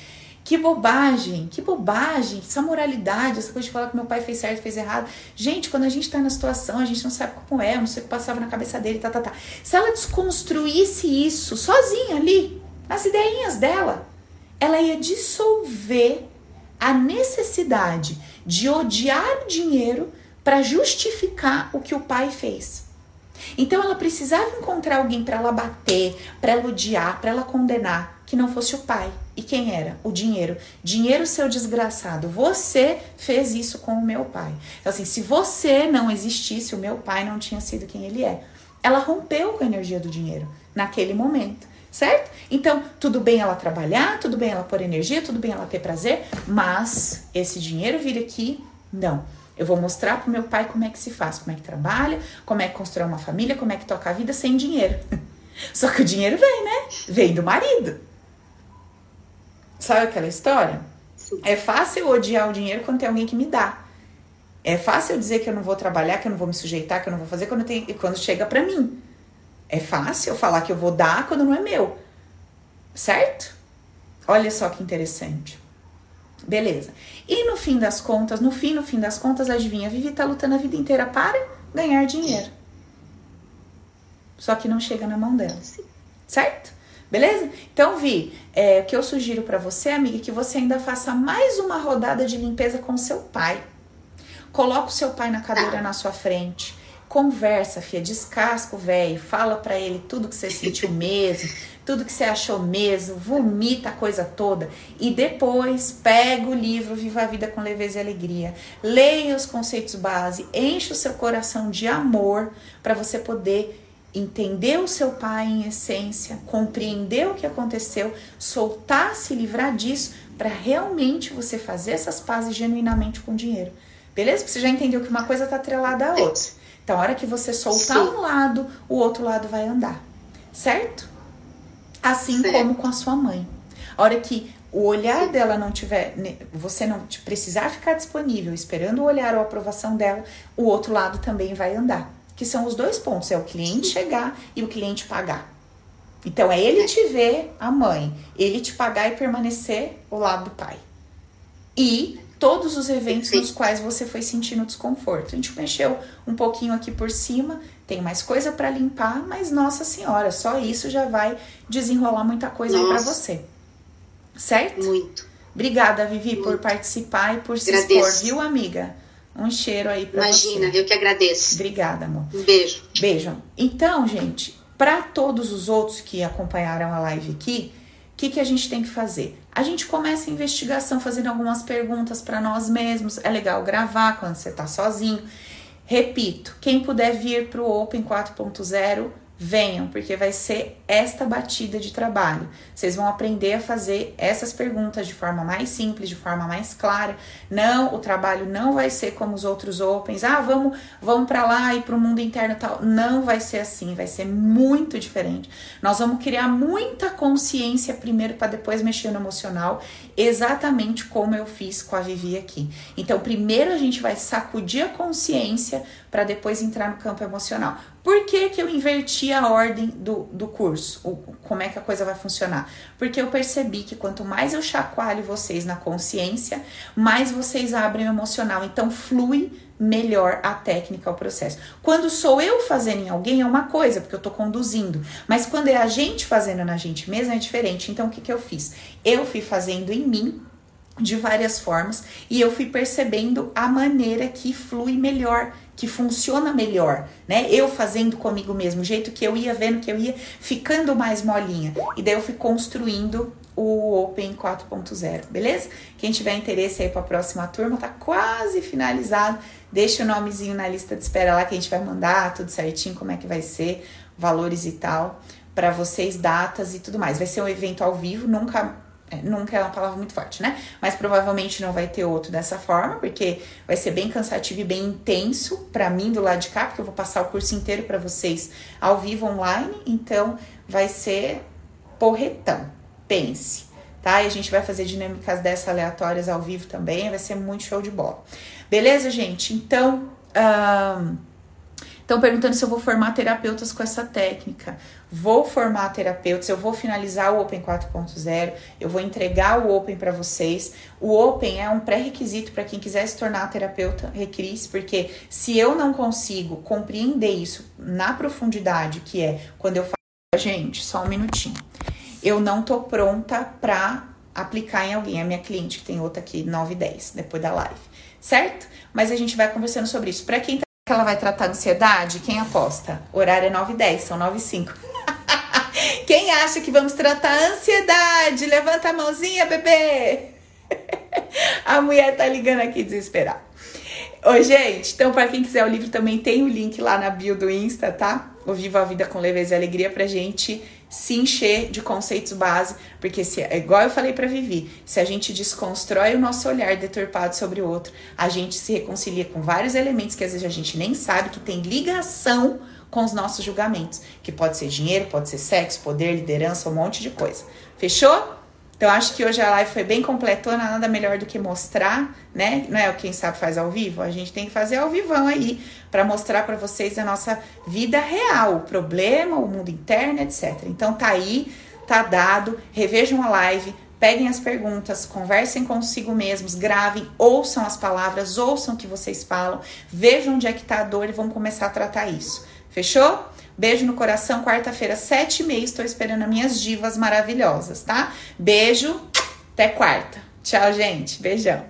Speaker 1: Que bobagem, que bobagem, essa moralidade, essa coisa de falar que meu pai fez certo, fez errado. Gente, quando a gente tá na situação, a gente não sabe como é, não sei o que passava na cabeça dele, tá, tá, tá. Se ela desconstruísse isso sozinha ali, nas ideinhas dela, ela ia dissolver a necessidade de odiar dinheiro para justificar o que o pai fez. Então ela precisava encontrar alguém para ela bater, para ela odiar, para ela condenar, que não fosse o pai. E quem era? O dinheiro. Dinheiro, seu desgraçado. Você fez isso com o meu pai. Então, assim, se você não existisse, o meu pai não tinha sido quem ele é. Ela rompeu com a energia do dinheiro naquele momento, certo? Então, tudo bem ela trabalhar, tudo bem ela pôr energia, tudo bem ela ter prazer, mas esse dinheiro vir aqui, não. Eu vou mostrar pro meu pai como é que se faz, como é que trabalha, como é que constrói uma família, como é que toca a vida sem dinheiro. Só que o dinheiro vem, né? Vem do marido. Sabe aquela história? É fácil odiar o dinheiro quando tem alguém que me dá. É fácil dizer que eu não vou trabalhar, que eu não vou me sujeitar, que eu não vou fazer quando, tem, quando chega para mim. É fácil falar que eu vou dar quando não é meu. Certo? Olha só que interessante. Beleza. E no fim das contas, no fim, no fim das contas, adivinha, a Vivi tá lutando a vida inteira para ganhar dinheiro. Só que não chega na mão dela. Certo? Beleza? Então, Vi, é, o que eu sugiro para você, amiga, é que você ainda faça mais uma rodada de limpeza com seu pai. Coloca o seu pai na cadeira na sua frente. Conversa, fia, descasca o velho, fala para ele tudo que você sentiu mesmo, tudo que você achou mesmo, vomita a coisa toda e depois pega o livro Viva a Vida com Leveza e Alegria, leia os conceitos base, enche o seu coração de amor para você poder entender o seu pai em essência, compreender o que aconteceu, soltar, se livrar disso, para realmente você fazer essas pazes genuinamente com dinheiro. Beleza? Porque você já entendeu que uma coisa está atrelada à outra. Então, a hora que você soltar Sim. um lado, o outro lado vai andar. Certo? Assim certo. como com a sua mãe. A hora que o olhar dela não tiver, você não precisar ficar disponível esperando o olhar ou a aprovação dela, o outro lado também vai andar que são os dois pontos: é o cliente chegar e o cliente pagar. Então, é ele te ver, a mãe, ele te pagar e permanecer ao lado do pai. E todos os eventos nos quais você foi sentindo desconforto. A gente mexeu um pouquinho aqui por cima, tem mais coisa para limpar, mas nossa senhora, só isso já vai desenrolar muita coisa para você. Certo?
Speaker 2: Muito.
Speaker 1: Obrigada, Vivi, Muito. por participar e por se Agradeço. expor, viu, amiga? Um cheiro aí
Speaker 2: Imagina, você. eu que agradeço.
Speaker 1: Obrigada, amor.
Speaker 2: Um beijo.
Speaker 1: Beijo. Então, gente, para todos os outros que acompanharam a live aqui, o que, que a gente tem que fazer? A gente começa a investigação fazendo algumas perguntas para nós mesmos. É legal gravar quando você está sozinho. Repito, quem puder vir para o Open 4.0, venham, porque vai ser esta batida de trabalho. Vocês vão aprender a fazer essas perguntas de forma mais simples, de forma mais clara. Não, o trabalho não vai ser como os outros opens. Ah, vamos, vamos para lá e para o mundo interno tal. Não vai ser assim, vai ser muito diferente. Nós vamos criar muita consciência primeiro para depois mexer no emocional, exatamente como eu fiz com a Vivi aqui. Então, primeiro a gente vai sacudir a consciência para depois entrar no campo emocional. Por que, que eu inverti a ordem do, do curso? O, como é que a coisa vai funcionar? Porque eu percebi que quanto mais eu chacoalho vocês na consciência, mais vocês abrem o emocional. Então flui melhor a técnica, o processo. Quando sou eu fazendo em alguém é uma coisa, porque eu tô conduzindo. Mas quando é a gente fazendo na gente mesma é diferente. Então o que, que eu fiz? Eu fui fazendo em mim de várias formas e eu fui percebendo a maneira que flui melhor que funciona melhor, né? Eu fazendo comigo mesmo, o jeito que eu ia vendo que eu ia ficando mais molinha. E daí eu fui construindo o Open 4.0, beleza? Quem tiver interesse aí para a próxima turma, tá quase finalizado. Deixa o nomezinho na lista de espera lá que a gente vai mandar tudo certinho, como é que vai ser, valores e tal, para vocês, datas e tudo mais. Vai ser um evento ao vivo, nunca é, nunca é uma palavra muito forte, né? Mas provavelmente não vai ter outro dessa forma, porque vai ser bem cansativo e bem intenso para mim do lado de cá, porque eu vou passar o curso inteiro para vocês ao vivo online, então vai ser porretão. Pense, tá? E a gente vai fazer dinâmicas dessas aleatórias ao vivo também, vai ser muito show de bola. Beleza, gente? Então, Estão perguntando se eu vou formar terapeutas com essa técnica. Vou formar terapeutas, eu vou finalizar o Open 4.0, eu vou entregar o Open para vocês. O Open é um pré-requisito para quem quiser se tornar terapeuta recris, porque se eu não consigo compreender isso na profundidade que é quando eu falo, gente, só um minutinho. Eu não tô pronta para aplicar em alguém, a minha cliente que tem outra aqui 9 e 10 depois da live, certo? Mas a gente vai conversando sobre isso. Para quem tá que ela vai tratar ansiedade? Quem aposta? Horário é 9 e 10, são 9 e 5. Quem acha que vamos tratar ansiedade? Levanta a mãozinha, bebê. a mulher tá ligando aqui desesperada. Oi, gente. Então, para quem quiser o livro, também tem o link lá na bio do Insta, tá? O Viva a Vida com Leveza e Alegria pra gente se encher de conceitos base, porque se é igual eu falei para Vivi, se a gente desconstrói o nosso olhar deturpado sobre o outro, a gente se reconcilia com vários elementos que às vezes a gente nem sabe que tem ligação com os nossos julgamentos, que pode ser dinheiro, pode ser sexo, poder, liderança, um monte de coisa. Fechou? Então acho que hoje a live foi bem completona, nada melhor do que mostrar, né? Não é o quem sabe faz ao vivo, a gente tem que fazer ao vivão aí para mostrar para vocês a nossa vida real, o problema, o mundo interno, etc. Então tá aí, tá dado. Revejam a live, peguem as perguntas, conversem consigo mesmos, gravem, ouçam as palavras, ouçam o que vocês falam, vejam onde é que tá a dor e vão começar a tratar isso. Fechou? Beijo no coração, quarta-feira, sete e meia. Estou esperando as minhas divas maravilhosas, tá? Beijo, até quarta. Tchau, gente. Beijão.